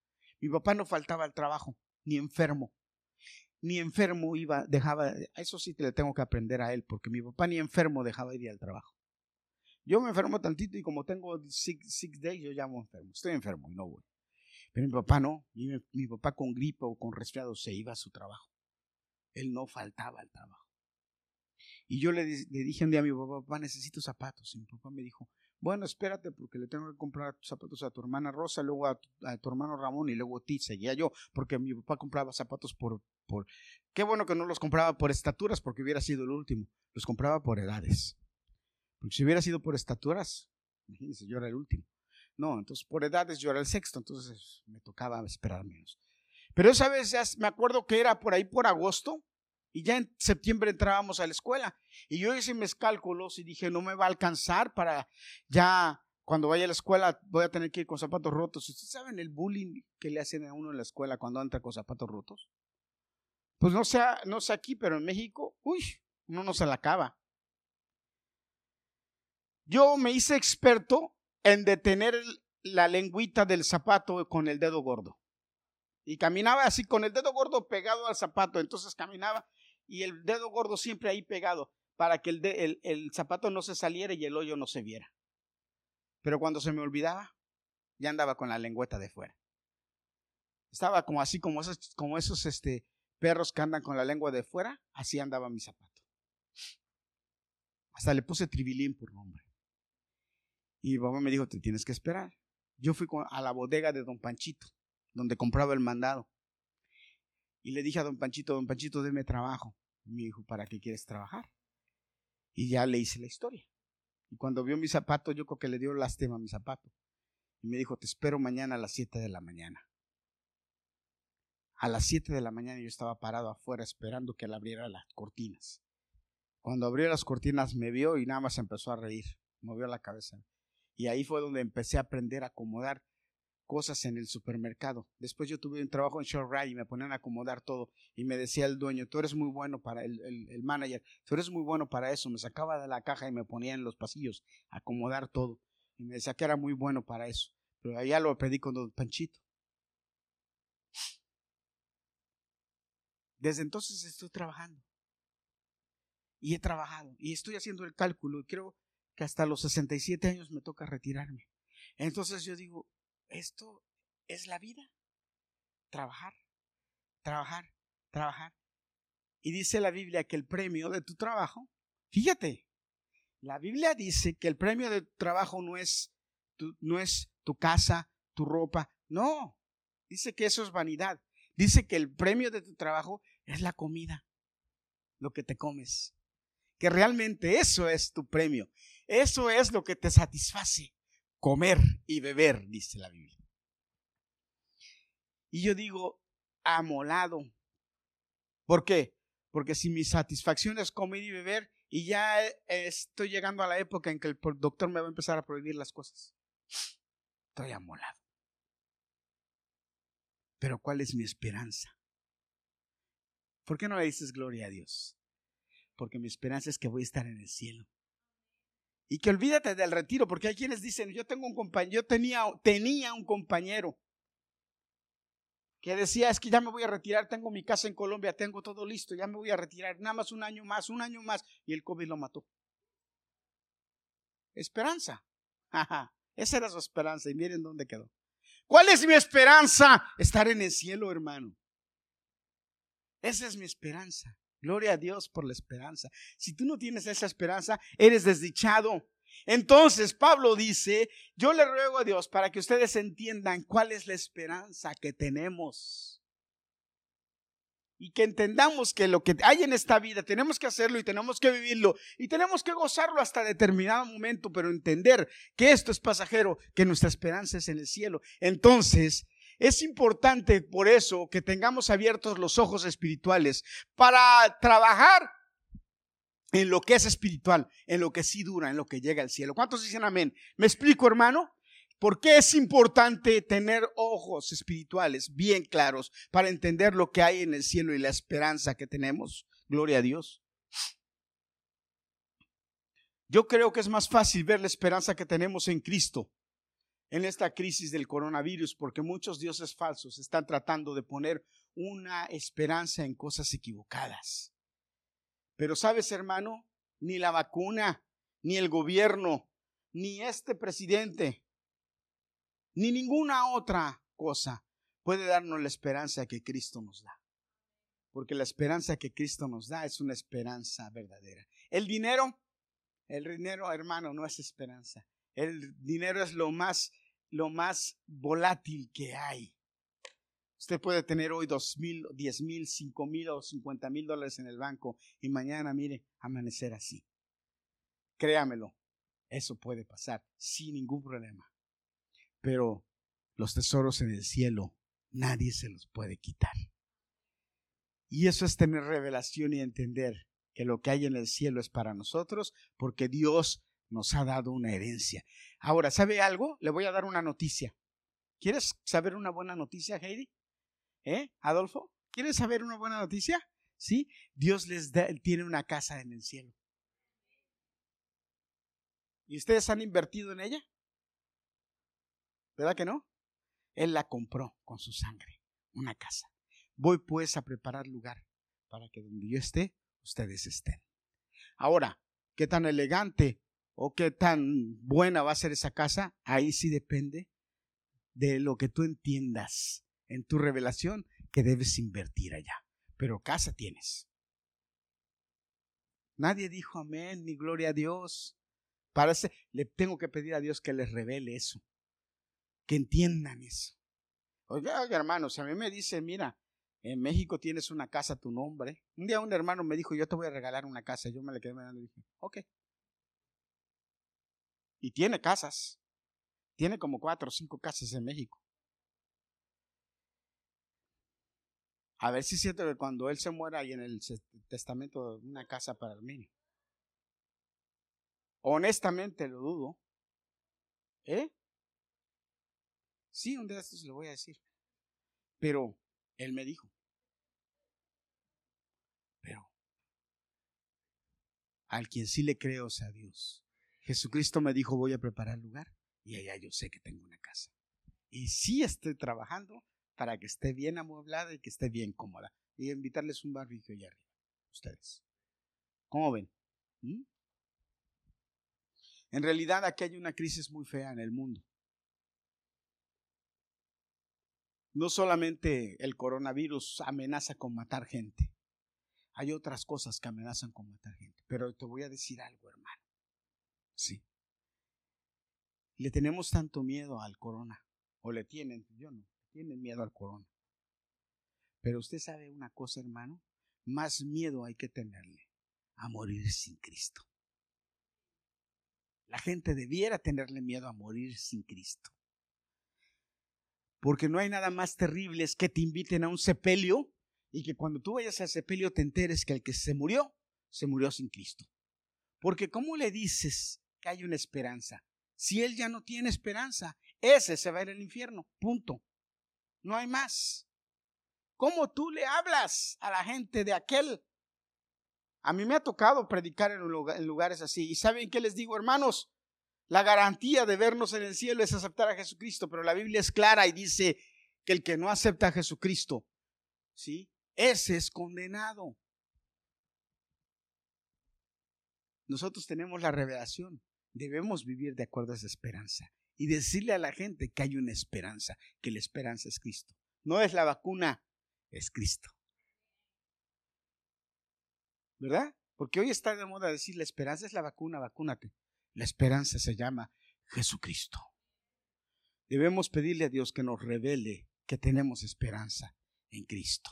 Mi papá no faltaba al trabajo, ni enfermo. Ni enfermo iba, dejaba, eso sí te le tengo que aprender a él, porque mi papá ni enfermo dejaba ir al trabajo. Yo me enfermo tantito y como tengo six, days, yo llamo enfermo. Estoy enfermo y no voy. Pero mi papá no. Mi, mi papá con gripe o con resfriado se iba a su trabajo. Él no faltaba al trabajo. Y yo le, le, dije un día a mi papá, papá, necesito zapatos. Y mi papá me dijo, bueno, espérate porque le tengo que comprar zapatos a tu hermana Rosa, luego a tu, hermano Ramón y luego a ti. Seguía yo, porque mi papá compraba zapatos por, por... Qué bueno que no los compraba por estaturas porque hubiera sido el último. Los compraba por edades. Porque si hubiera sido por estaturas, imagínense, yo era el último. No, entonces por edades yo era el sexto, entonces me tocaba esperar menos. Pero esa vez ya me acuerdo que era por ahí por agosto, y ya en septiembre entrábamos a la escuela. Y yo hice mis cálculos y dije, no me va a alcanzar para ya cuando vaya a la escuela voy a tener que ir con zapatos rotos. ¿Ustedes saben el bullying que le hacen a uno en la escuela cuando entra con zapatos rotos? Pues no sé, no sé aquí, pero en México, uy, uno no se la acaba. Yo me hice experto en detener la lengüita del zapato con el dedo gordo. Y caminaba así con el dedo gordo pegado al zapato. Entonces caminaba y el dedo gordo siempre ahí pegado para que el, el, zapato no se saliera y el hoyo no se viera. Pero cuando se me olvidaba, ya andaba con la lengüeta de fuera. Estaba como así, como esos, como esos este, perros que andan con la lengua de fuera, así andaba mi zapato. Hasta le puse tribilín por nombre. Y mi me dijo, te tienes que esperar. Yo fui a la bodega de don Panchito, donde compraba el mandado. Y le dije a don Panchito, don Panchito, deme trabajo. Y me dijo, ¿para qué quieres trabajar? Y ya le hice la historia. Y cuando vio mi zapato, yo creo que le dio lástima a mi zapato. Y me dijo, te espero mañana a las 7 de la mañana. A las 7 de la mañana yo estaba parado afuera esperando que él abriera las cortinas. Cuando abrió las cortinas me vio y nada más empezó a reír. Movió la cabeza. Y ahí fue donde empecé a aprender a acomodar cosas en el supermercado. Después yo tuve un trabajo en ShopRite y me ponían a acomodar todo y me decía el dueño, tú eres muy bueno para el, el, manager, tú eres muy bueno para eso. Me sacaba de la caja y me ponía en los pasillos a acomodar todo y me decía que era muy bueno para eso. Pero allá lo pedí con Don Panchito. Desde entonces estoy trabajando. Y he trabajado. Y estoy haciendo el cálculo. Y creo que hasta los 67 años me toca retirarme. Entonces yo digo, esto es la vida. Trabajar, trabajar, trabajar. Y dice la Biblia que el premio de tu trabajo, fíjate, la Biblia dice que el premio de tu trabajo no es tu, no es tu casa, tu ropa, no. Dice que eso es vanidad. Dice que el premio de tu trabajo es la comida, lo que te comes. Que realmente eso es tu premio. Eso es lo que te satisface comer y beber, dice la Biblia. Y yo digo, amolado. ¿Por qué? Porque si mi satisfacción es comer y beber, y ya estoy llegando a la época en que el doctor me va a empezar a prohibir las cosas. Estoy amolado. Pero ¿cuál es mi esperanza? ¿Por qué no le dices gloria a Dios? Porque mi esperanza es que voy a estar en el cielo. Y que olvídate del retiro, porque hay quienes dicen, yo tengo un compañero, yo tenía, tenía un compañero que decía, es que ya me voy a retirar, tengo mi casa en Colombia, tengo todo listo, ya me voy a retirar, nada más un año más, un año más, y el COVID lo mató. Esperanza. Esa era su esperanza, y miren dónde quedó. ¿Cuál es mi esperanza? Estar en el cielo, hermano. Esa es mi esperanza. Gloria a Dios por la esperanza. Si tú no tienes esa esperanza, eres desdichado. Entonces Pablo dice, yo le ruego a Dios para que ustedes entiendan cuál es la esperanza que tenemos. Y que entendamos que lo que hay en esta vida tenemos que hacerlo y tenemos que vivirlo y tenemos que gozarlo hasta determinado momento, pero entender que esto es pasajero, que nuestra esperanza es en el cielo. Entonces, es importante por eso que tengamos abiertos los ojos espirituales para trabajar en lo que es espiritual, en lo que sí dura, en lo que llega al cielo. ¿Cuántos dicen amén? ¿Me explico, hermano? ¿Por qué es importante tener ojos espirituales bien claros para entender lo que hay en el cielo y la esperanza que tenemos? Gloria a Dios. Yo creo que es más fácil ver la esperanza que tenemos en Cristo en esta crisis del coronavirus porque muchos dioses falsos están tratando de poner una esperanza en cosas equivocadas. Pero sabes, hermano, ni la vacuna, ni el gobierno, ni este presidente, ni ninguna otra cosa puede darnos la esperanza que Cristo nos da. Porque la esperanza que Cristo nos da es una esperanza verdadera. El dinero, el dinero, hermano, no es esperanza. El dinero es lo más, lo más volátil que hay. Usted puede tener hoy dos mil, diez mil, cinco mil o cincuenta mil dólares en el banco y mañana, mire, amanecer así. Créamelo, eso puede pasar sin ningún problema. Pero los tesoros en el cielo, nadie se los puede quitar. Y eso es tener revelación y entender que lo que hay en el cielo es para nosotros, porque Dios nos ha dado una herencia. Ahora, ¿sabe algo? Le voy a dar una noticia. ¿Quieres saber una buena noticia, Heidi? ¿Eh? Adolfo, ¿quieres saber una buena noticia? Sí, Dios les da, tiene una casa en el cielo. ¿Y ustedes han invertido en ella? ¿Verdad que no? Él la compró con su sangre, una casa. Voy pues a preparar lugar para que donde yo esté, ustedes estén. Ahora, ¿qué tan elegante o qué tan buena va a ser esa casa, ahí sí depende de lo que tú entiendas en tu revelación que debes invertir allá. Pero casa tienes. Nadie dijo amén ni gloria a Dios. Parece, le tengo que pedir a Dios que les revele eso, que entiendan eso. Oiga, oiga, hermano, si a mí me dicen, mira, en México tienes una casa a tu nombre. Un día un hermano me dijo, yo te voy a regalar una casa. Yo me le quedé mirando y dije, ok, y tiene casas. Tiene como cuatro o cinco casas en México. A ver si es que cuando él se muera hay en el testamento una casa para el niño. Honestamente lo dudo. ¿Eh? Sí, un día de estos le voy a decir. Pero él me dijo. Pero al quien sí le creo es a Dios. Jesucristo me dijo, voy a preparar lugar y allá yo sé que tengo una casa. Y sí estoy trabajando para que esté bien amueblada y que esté bien cómoda. Y invitarles un barbecue allá arriba, ustedes. ¿Cómo ven? ¿Mm? En realidad aquí hay una crisis muy fea en el mundo. No solamente el coronavirus amenaza con matar gente, hay otras cosas que amenazan con matar gente. Pero te voy a decir algo. Sí. Le tenemos tanto miedo al corona. O le tienen, yo no, tienen miedo al corona. Pero usted sabe una cosa, hermano, más miedo hay que tenerle a morir sin Cristo. La gente debiera tenerle miedo a morir sin Cristo. Porque no hay nada más terrible es que te inviten a un sepelio y que cuando tú vayas al sepelio te enteres que el que se murió, se murió sin Cristo. Porque ¿cómo le dices hay una esperanza. Si él ya no tiene esperanza, ese se va a ir al infierno. Punto. No hay más. ¿Cómo tú le hablas a la gente de aquel? A mí me ha tocado predicar en, lugares así. ¿Y saben qué les digo, hermanos? La garantía de vernos en el cielo es aceptar a Jesucristo, pero la Biblia es clara y dice que el que no acepta a Jesucristo, ¿sí? Ese es condenado. Nosotros tenemos la revelación debemos vivir de acuerdo a esa esperanza y decirle a la gente que hay una esperanza, que la esperanza es Cristo. No es la vacuna, es Cristo. ¿Verdad? Porque hoy está de moda decir la esperanza es la vacuna, vacúnate. La esperanza se llama Jesucristo. Debemos pedirle a Dios que nos revele que tenemos esperanza en Cristo.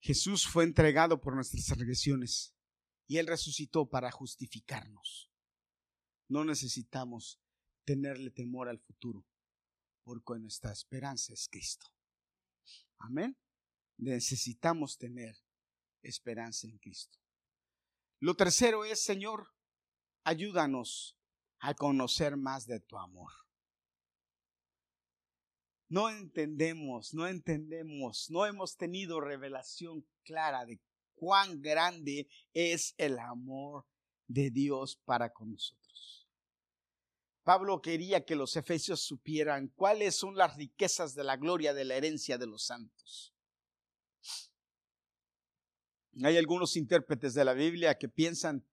Jesús fue entregado por nuestras regresiones y Él resucitó para justificarnos. No necesitamos tenerle temor al futuro, porque nuestra esperanza es Cristo. Amén. Necesitamos tener esperanza en Cristo. Lo tercero es, Señor, ayúdanos a conocer más de tu amor. No entendemos, no entendemos, no hemos tenido revelación clara de cuán grande es el amor de Dios para con nosotros. Pablo quería que los efesios supieran cuáles son las riquezas de la gloria de la herencia de los santos. Hay algunos intérpretes de la Biblia que piensan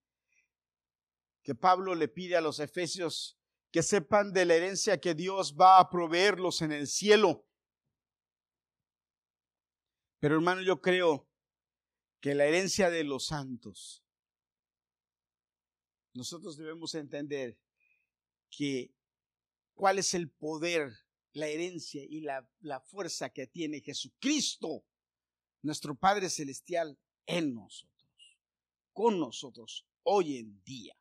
que Pablo le pide a los efesios que sepan de la herencia que Dios va a proveerlos en el cielo. Pero hermano, yo creo que la herencia de los santos, nosotros debemos entender que cuál es el poder, la herencia y la, la fuerza que tiene Jesucristo, nuestro Padre Celestial, en nosotros, con nosotros, hoy en día.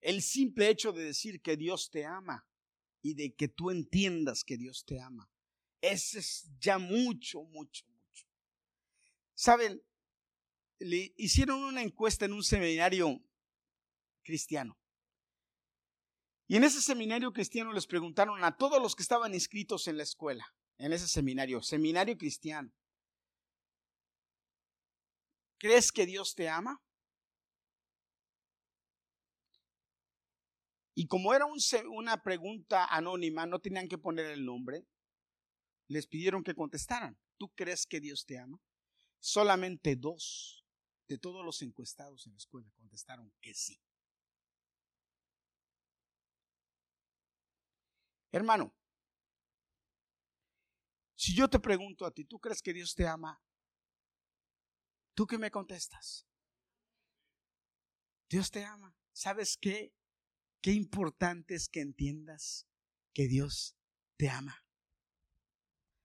El simple hecho de decir que Dios te ama y de que tú entiendas que Dios te ama, ese es ya mucho, mucho, mucho. Saben, le hicieron una encuesta en un seminario cristiano. Y en ese seminario cristiano les preguntaron a todos los que estaban inscritos en la escuela, en ese seminario, seminario cristiano, ¿crees que Dios te ama? Y como era una pregunta anónima, no tenían que poner el nombre, les pidieron que contestaran. ¿Tú crees que Dios te ama? Solamente dos de todos los encuestados en la escuela contestaron que sí. Hermano, si yo te pregunto a ti, ¿tú crees que Dios te ama? ¿Tú qué me contestas? Dios te ama. ¿Sabes qué? Qué importante es que entiendas que Dios te ama.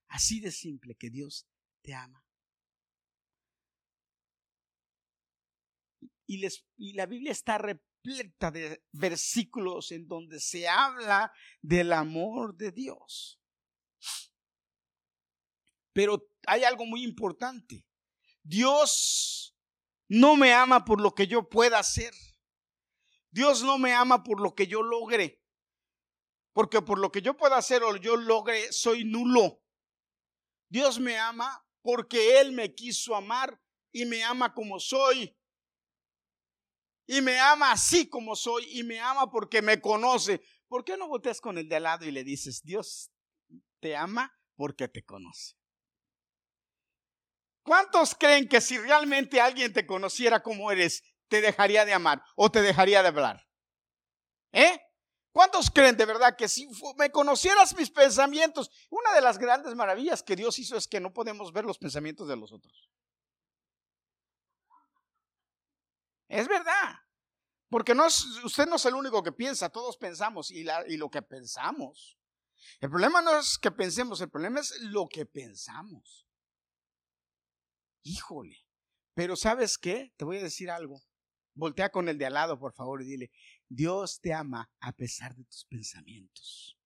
Así de simple, que Dios te ama. Y, y la Biblia está repleta de versículos en donde se habla del amor de Dios. Pero hay algo muy importante. Dios no me ama por lo que yo pueda hacer. Dios no me ama por lo que yo logre, porque por lo que yo pueda hacer o yo logre, soy nulo. Dios me ama porque Él me quiso amar y me ama como soy. Y me ama así como soy y me ama porque me conoce. ¿Por qué no volteas con el de al lado y le dices, Dios te ama porque te conoce? ¿Cuántos creen que si realmente alguien te conociera como eres, te dejaría de amar o te dejaría de hablar? ¿Eh? ¿Cuántos creen de verdad que si me conocieras mis pensamientos, una de las grandes maravillas que Dios hizo es que no podemos ver los pensamientos de los otros? Es verdad. Porque no es, usted no es el único que piensa, todos pensamos y, la, y lo que pensamos. El problema no es que pensemos, el problema es lo que pensamos. Híjole. Pero ¿sabes qué? Te voy a decir algo. Voltea con el de al lado, por favor, y dile, Dios te ama a pesar de tus pensamientos.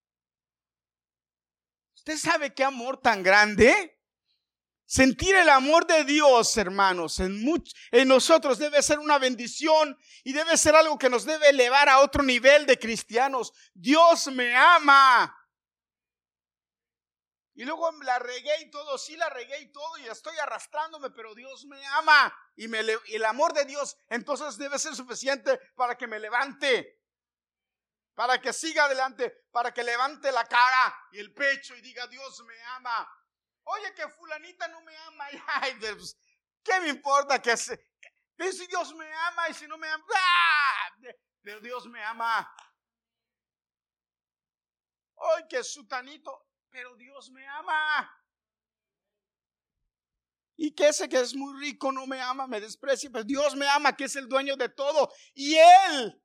¿Usted sabe qué amor tan grande? Sentir el amor de Dios, hermanos, en, en, nosotros debe ser una bendición y debe ser algo que nos debe elevar a otro nivel de cristianos. Dios me ama. Y luego la regué y todo, sí la regué y todo, y estoy arrastrándome, pero Dios me ama. Y, me, y el amor de Dios entonces debe ser suficiente para que me levante, para que siga adelante, para que levante la cara y el pecho y diga, Dios me ama. Oye, que fulanita no me ama. Ay, pues, ¿Qué me importa que se... si Dios me ama y si no me ama? ¡ah! Pero Dios me ama. Oye, que sutanito pero Dios me ama. Y que ese que es muy rico no me ama, me desprecia, pero Dios me ama, que es el dueño de todo. Y Él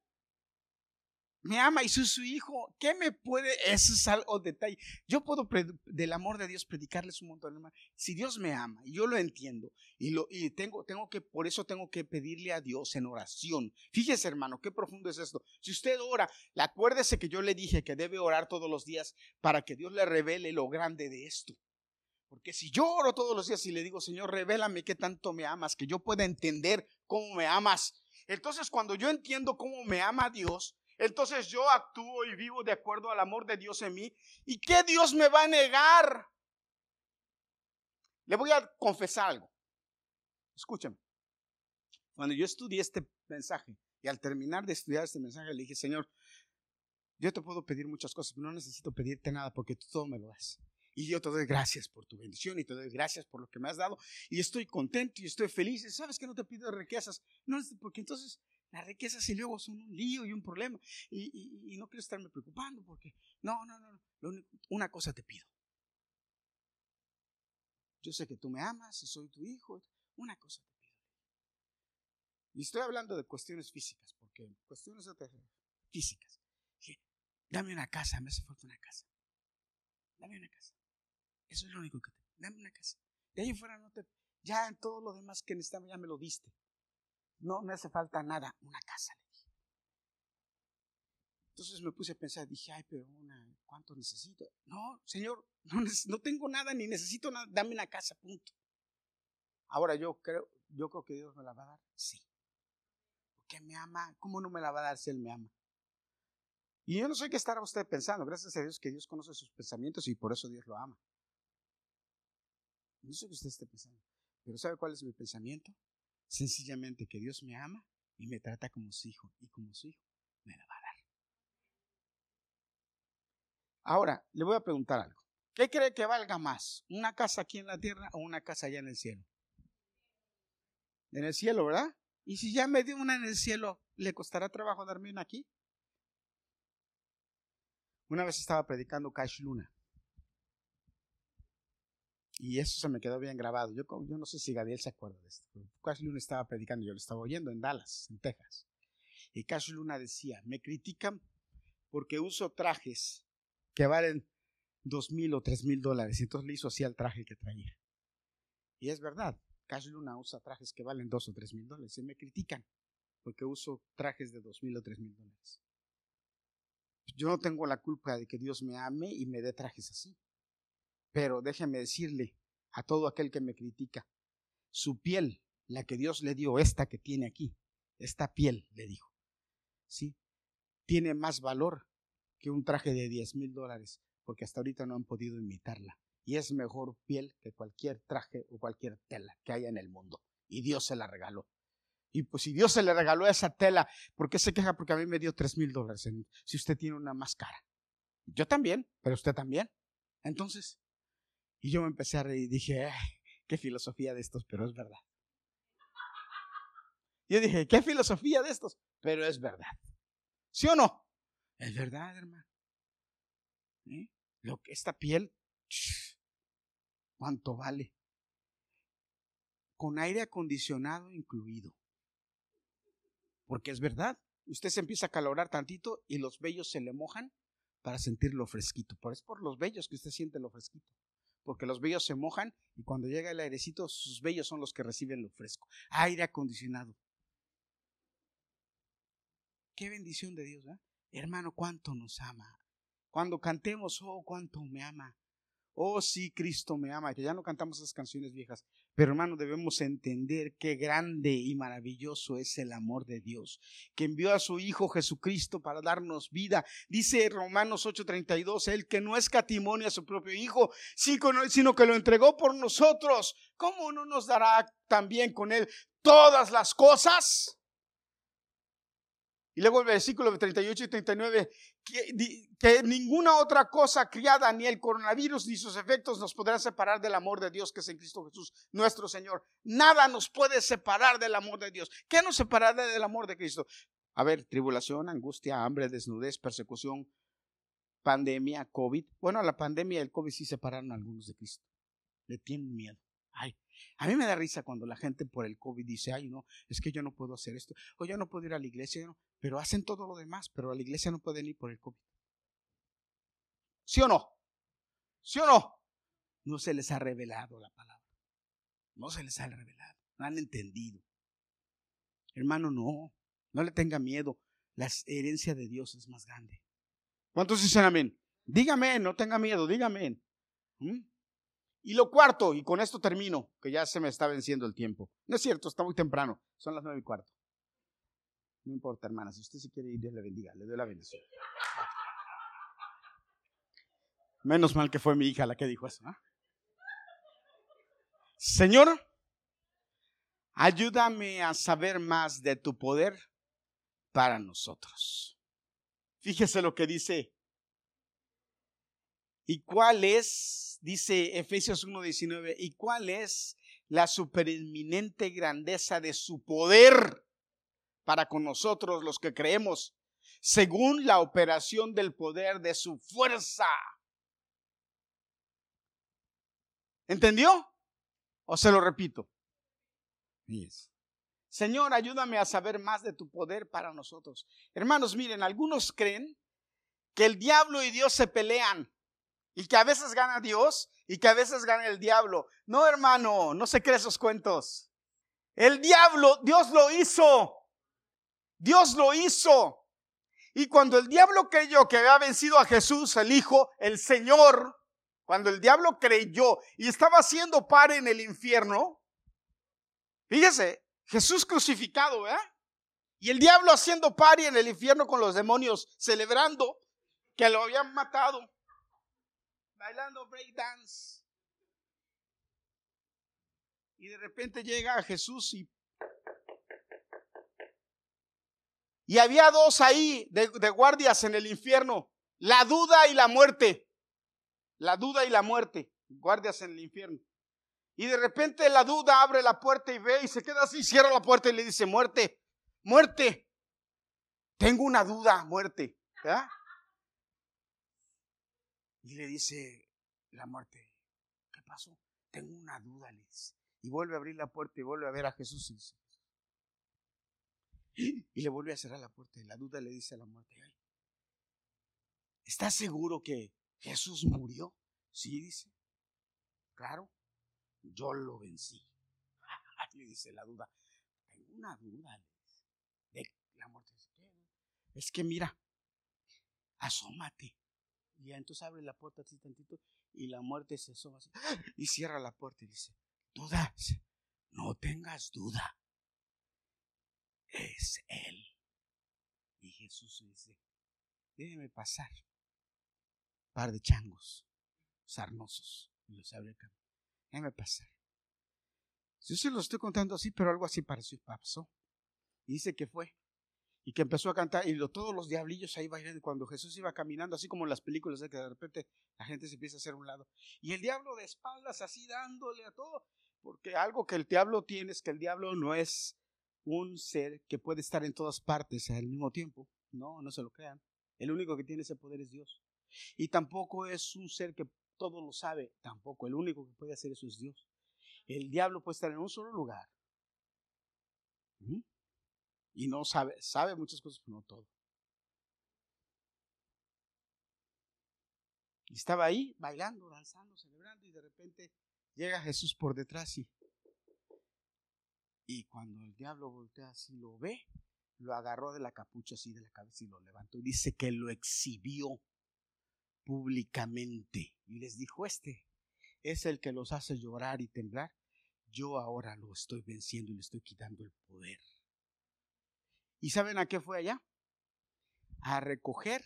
me ama y soy su hijo. ¿Qué me puede? Ese es algo detalle. Yo puedo del amor de Dios predicarles un montón. Hermano. Si Dios me ama, y yo lo entiendo, y, lo, y tengo, tengo que, por eso tengo que pedirle a Dios en oración. Fíjese, hermano, qué profundo es esto. Si usted ora, acuérdese que yo le dije que debe orar todos los días para que Dios le revele lo grande de esto. Porque si yo oro todos los días y le digo, Señor, revélame qué tanto me amas, que yo pueda entender cómo me amas. Entonces, cuando yo entiendo cómo me ama Dios, entonces yo actúo y vivo de acuerdo al amor de Dios en mí. ¿Y qué Dios me va a negar? Le voy a confesar algo. Escúchame. Cuando yo estudié este mensaje y al terminar de estudiar este mensaje le dije, Señor, yo te puedo pedir muchas cosas, pero no necesito pedirte nada porque tú todo me lo das. Y yo te doy gracias por tu bendición y te doy gracias por lo que me has dado. Y estoy contento y estoy feliz. ¿Sabes que no te pido riquezas? No, porque entonces las riquezas y luego son un lío y un problema. Y, no quiero estarme preocupando porque, no, no, no. una cosa te pido. Yo sé que tú me amas y soy tu hijo. Una cosa te pido. Y estoy hablando de cuestiones físicas, porque cuestiones físicas. Dame una casa, me hace falta una casa. Dame una casa. Eso es lo único que te. Dame una casa. De ahí fuera no te. Ya en todo lo demás que necesitaba ya me lo diste. No me hace falta nada. Una casa, le dije. Entonces me puse a pensar, dije, ay, pero una, ¿cuánto necesito? No, Señor, no, no tengo nada ni necesito nada. Dame una casa, punto. Ahora yo creo, yo creo que Dios me la va a dar. Sí. Porque me ama. ¿Cómo no me la va a dar si Él me ama? Y yo no sé qué estará usted pensando. Gracias a Dios que Dios conoce sus pensamientos y por eso Dios lo ama. No sé qué usted esté pensando. Pero ¿sabe cuál es mi pensamiento? Sencillamente que Dios me ama y me trata como su hijo. Y como su hijo me la va a dar. Ahora, le voy a preguntar algo. ¿Qué cree que valga más? ¿Una casa aquí en la tierra o una casa allá en el cielo? En el cielo, ¿verdad? Y si ya me dio una en el cielo, ¿le costará trabajo darme una aquí? Una vez estaba predicando Cash Luna. Y eso se me quedó bien grabado. Yo, yo no sé si Gadiel se acuerda de esto. Cash Luna estaba predicando, yo lo estaba oyendo en Dallas, en Texas. Y Cash Luna decía, me critican porque uso trajes que valen dos mil o tres mil dólares. Y entonces le hizo así al traje que traía. Y es verdad, Cash Luna usa trajes que valen dos o tres mil dólares. Y me critican porque uso trajes de dos mil o tres mil dólares. Yo no tengo la culpa de que Dios me ame y me dé trajes así. Pero déjeme decirle a todo aquel que me critica, su piel, la que Dios le dio, esta que tiene aquí, esta piel, le dijo, ¿sí? Tiene más valor que un traje de 10 mil dólares, porque hasta ahorita no han podido imitarla. Y es mejor piel que cualquier traje o cualquier tela que haya en el mundo. Y Dios se la regaló. Y pues si Dios se le regaló esa tela, ¿por qué se queja? Porque a mí me dio tres mil dólares si usted tiene una más cara. Yo también, pero usted también. Entonces, y yo me empecé a reír y dije, qué filosofía de estos, pero es verdad. Yo dije, qué filosofía de estos, pero es verdad. ¿Sí o no? Es verdad, hermano. Lo que esta piel, ¿cuánto vale? Con aire acondicionado incluido. Porque es verdad, usted se empieza a calorar tantito y los vellos se le mojan para sentirlo fresquito. Por es por los vellos que usted siente lo fresquito. Porque los vellos se mojan y cuando llega el airecito, sus vellos son los que reciben lo fresco. Aire acondicionado. Qué bendición de Dios. Hermano, cuánto nos ama. Cuando cantemos, oh, cuánto me ama. Oh, sí, Cristo me ama. Ya no cantamos esas canciones viejas. Pero hermano, debemos entender qué grande y maravilloso es el amor de Dios, que envió a su Hijo Jesucristo para darnos vida. Dice Romanos 8:32, el que no escatimonia a su propio Hijo, sino que lo entregó por nosotros, ¿cómo no nos dará también con él todas las cosas? Y luego el versículo 38 y 39, que, ninguna otra cosa criada, ni el coronavirus, ni sus efectos nos podrán separar del amor de Dios que es en Cristo Jesús, nuestro Señor. Nada nos puede separar del amor de Dios. ¿Qué nos separará del amor de Cristo? A ver, tribulación, angustia, hambre, desnudez, persecución, pandemia, COVID. Bueno, la pandemia y el COVID sí separaron a algunos de Cristo. Le tienen miedo. Ay, a mí me da risa cuando la gente por el COVID dice, ay, no, es que yo no puedo hacer esto, o yo no puedo ir a la iglesia, pero hacen todo lo demás, pero a la iglesia no pueden ir por el COVID. ¿Sí o no? ¿Sí o no? No se les ha revelado la palabra. No se les ha revelado. No han entendido. Hermano, no. No le tenga miedo. La herencia de Dios es más grande. ¿Cuántos dicen amén? Dígame, no tenga miedo, dígame. Y lo cuarto, y con esto termino, que ya se me está venciendo el tiempo. No es cierto, está muy temprano, son las nueve y cuarto. No importa, hermana, si usted se quiere ir, Dios le bendiga, le doy la bendición. Menos mal que fue mi hija la que dijo eso. Señor, ayúdame a saber más de tu poder para nosotros. Fíjese lo que dice. ¿Y cuál es, dice Efesios 1.19, y cuál es la supereminente grandeza de su poder para con nosotros los que creemos, según la operación del poder de su fuerza? ¿Entendió? ¿O se lo repito? Señor, ayúdame a saber más de tu poder para nosotros. Hermanos, miren, algunos creen que el diablo y Dios se pelean y que a veces gana Dios y que a veces gana el diablo. No, hermano, no se cree esos cuentos. El diablo, Dios lo hizo. Dios lo hizo. Y cuando el diablo creyó que había vencido a Jesús, el Hijo, el Señor, cuando el diablo creyó y estaba haciendo par en el infierno, fíjese, Jesús crucificado, ¿eh? Y el diablo haciendo pari en el infierno con los demonios, celebrando que lo habían matado, bailando breakdance. Y de repente llega Jesús y Y había dos ahí de, de, guardias en el infierno, la duda y la muerte. La duda y la muerte, guardias en el infierno. Y de repente la duda abre la puerta y ve y se queda así, cierra la puerta y le dice, muerte, muerte. Tengo una duda, muerte. Y le dice la muerte, ¿qué pasó? Tengo una duda, le dice. Y vuelve a abrir la puerta y vuelve a ver a Jesús y dice, y le vuelve a cerrar la puerta y la duda le dice a la muerte, ¿estás seguro que Jesús murió? Sí, dice. Claro yo lo vencí. Le dice la duda, tengo una duda de la muerte. Es que mira, asómate. Y entonces abre la puerta así tantito y la muerte se asoma así, y cierra la puerta y dice, dudas, no tengas duda. Es Él. Y Jesús dice, déjeme pasar. Par de changos, sarnosos. Y los abre el camino déjeme pasar. Yo se lo estoy contando así, pero algo así pareció pasó. Y dice que fue. Y que empezó a cantar, y todos los diablillos ahí bailando. Cuando Jesús iba caminando, así como en las películas, de que de repente la gente se empieza a hacer un lado. Y el diablo de espaldas, así dándole a todo. Porque algo que el diablo tiene es que el diablo no es un ser que puede estar en todas partes al mismo tiempo. No, no se lo crean. El único que tiene ese poder es Dios. Y tampoco es un ser que todo lo sabe, tampoco. El único que puede hacer eso es Dios. El diablo puede estar en un solo lugar. Y no sabe, sabe muchas cosas, pero no todo. Y estaba ahí bailando, danzando, celebrando, y de repente llega Jesús por detrás y, y cuando el diablo voltea así, lo ve, lo agarró de la capucha así de la cabeza y lo levantó. Y dice que lo exhibió públicamente. Y les dijo, este es el que los hace llorar y temblar. Yo ahora lo estoy venciendo y le estoy quitando el poder. ¿Y saben a qué fue allá? A recoger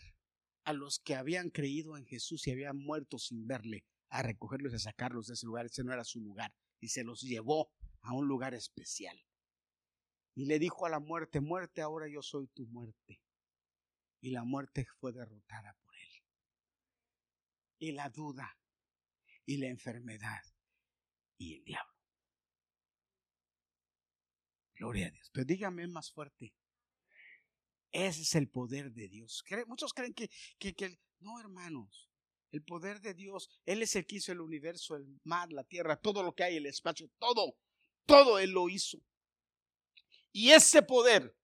a los que habían creído en Jesús y habían muerto sin verle, a recogerlos y a sacarlos de ese lugar. Ese no era su lugar. Y se los llevó a un lugar especial. Y le dijo a la muerte, muerte, ahora yo soy tu muerte. Y la muerte fue derrotada y la duda y la enfermedad y el diablo. Gloria a Dios. Pero dígame más fuerte. Ese es el poder de Dios. Muchos creen que, que, no, hermanos. El poder de Dios, Él es el que hizo el universo, el mar, la tierra, todo lo que hay, el espacio, todo, todo Él lo hizo. Y ese poder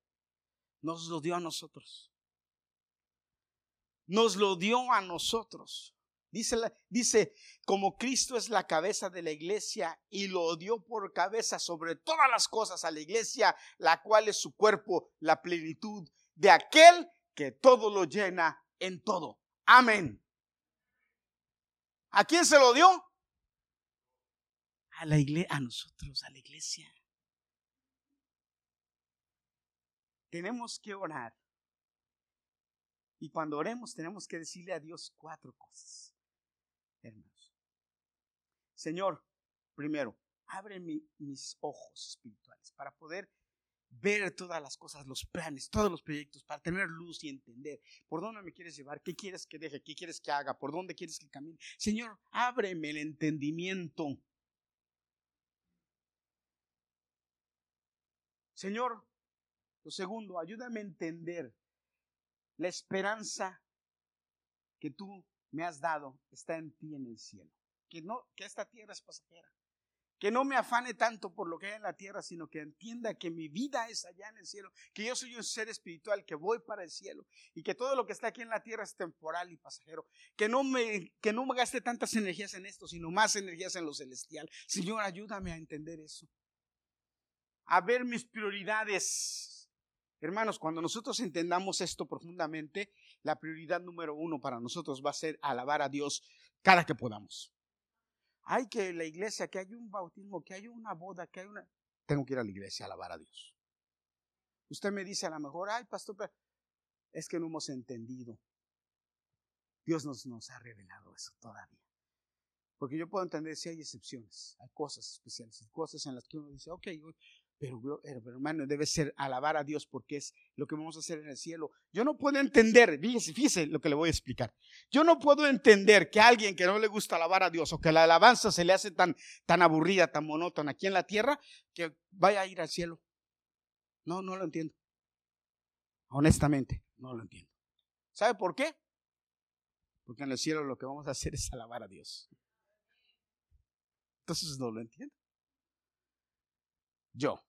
nos lo dio a nosotros. Nos lo dio a nosotros. Dice, dice, como Cristo es la cabeza de la iglesia y lo dio por cabeza sobre todas las cosas a la iglesia, la cual es su cuerpo, la plenitud de aquel que todo lo llena en todo. Amén. ¿A quién se lo dio? A la a nosotros, a la iglesia. Tenemos que orar. Y cuando oremos tenemos que decirle a Dios cuatro cosas hermanos. Señor, primero, abre mis ojos espirituales para poder ver todas las cosas, los planes, todos los proyectos, para tener luz y entender por dónde me quieres llevar, qué quieres que deje, qué quieres que haga, por dónde quieres que camine. Señor, ábreme el entendimiento. Señor, lo segundo, ayúdame a entender la esperanza que tú me has dado está en ti en el cielo. Que no, que esta tierra es pasajera que no me afane tanto por lo que hay en la tierra, sino que entienda que mi vida es allá en el cielo, que yo soy un ser espiritual, que voy para el cielo y que todo lo que está aquí en la tierra es temporal y pasajero, que no me, que no me gaste tantas energías en esto, sino más energías en lo celestial. Señor, ayúdame a entender eso, a ver mis prioridades. Hermanos, cuando nosotros entendamos esto profundamente, la prioridad número uno para nosotros va a ser alabar a Dios cada que podamos hay que la iglesia, que hay un bautismo, que hay una boda, que hay una... Tengo que ir a la iglesia a alabar a Dios. Usted me dice a lo mejor, ay, pastor, es que no hemos entendido. Dios nos, ha revelado eso todavía. Porque yo puedo entender si hay excepciones, hay cosas especiales, cosas en las que uno dice, ok, pero, hermano, debe ser alabar a Dios porque es lo que vamos a hacer en el cielo. Yo no puedo entender, fíjese, fíjese lo que le voy a explicar. Yo no puedo entender que alguien que no le gusta alabar a Dios o que la alabanza se le hace tan, tan aburrida, tan monótona aquí en la tierra, que vaya a ir al cielo. No, no lo entiendo. Honestamente, no lo entiendo. ¿Sabe por qué? Porque en el cielo lo que vamos a hacer es alabar a Dios. Entonces no lo entiendo. Yo,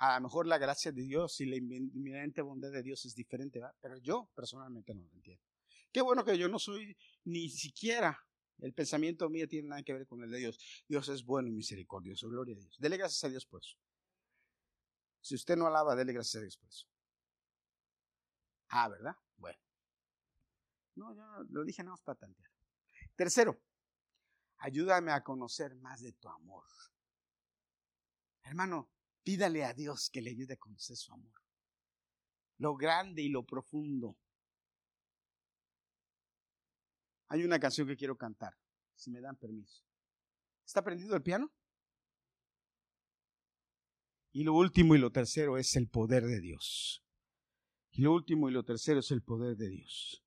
a lo mejor la gracia de Dios y la inminente bondad de Dios es diferente, pero yo personalmente no lo entiendo. Qué bueno que yo no soy ni siquiera, el pensamiento mío tiene nada que ver con el de Dios. Dios es bueno y misericordioso, gloria a Dios. Dele gracias a Dios por eso. Si usted no alaba, dele gracias a Dios por eso. Ah, ¿verdad? Bueno. No, yo lo dije nada más para tantear. Tercero, ayúdame a conocer más de tu amor. Hermano, Pídale a Dios que le ayude a conocer su amor. Lo grande y lo profundo. Hay una canción que quiero cantar, si me dan permiso. ¿Está prendido el piano? Y lo último y lo tercero es el poder de Dios. Y lo último y lo tercero es el poder de Dios.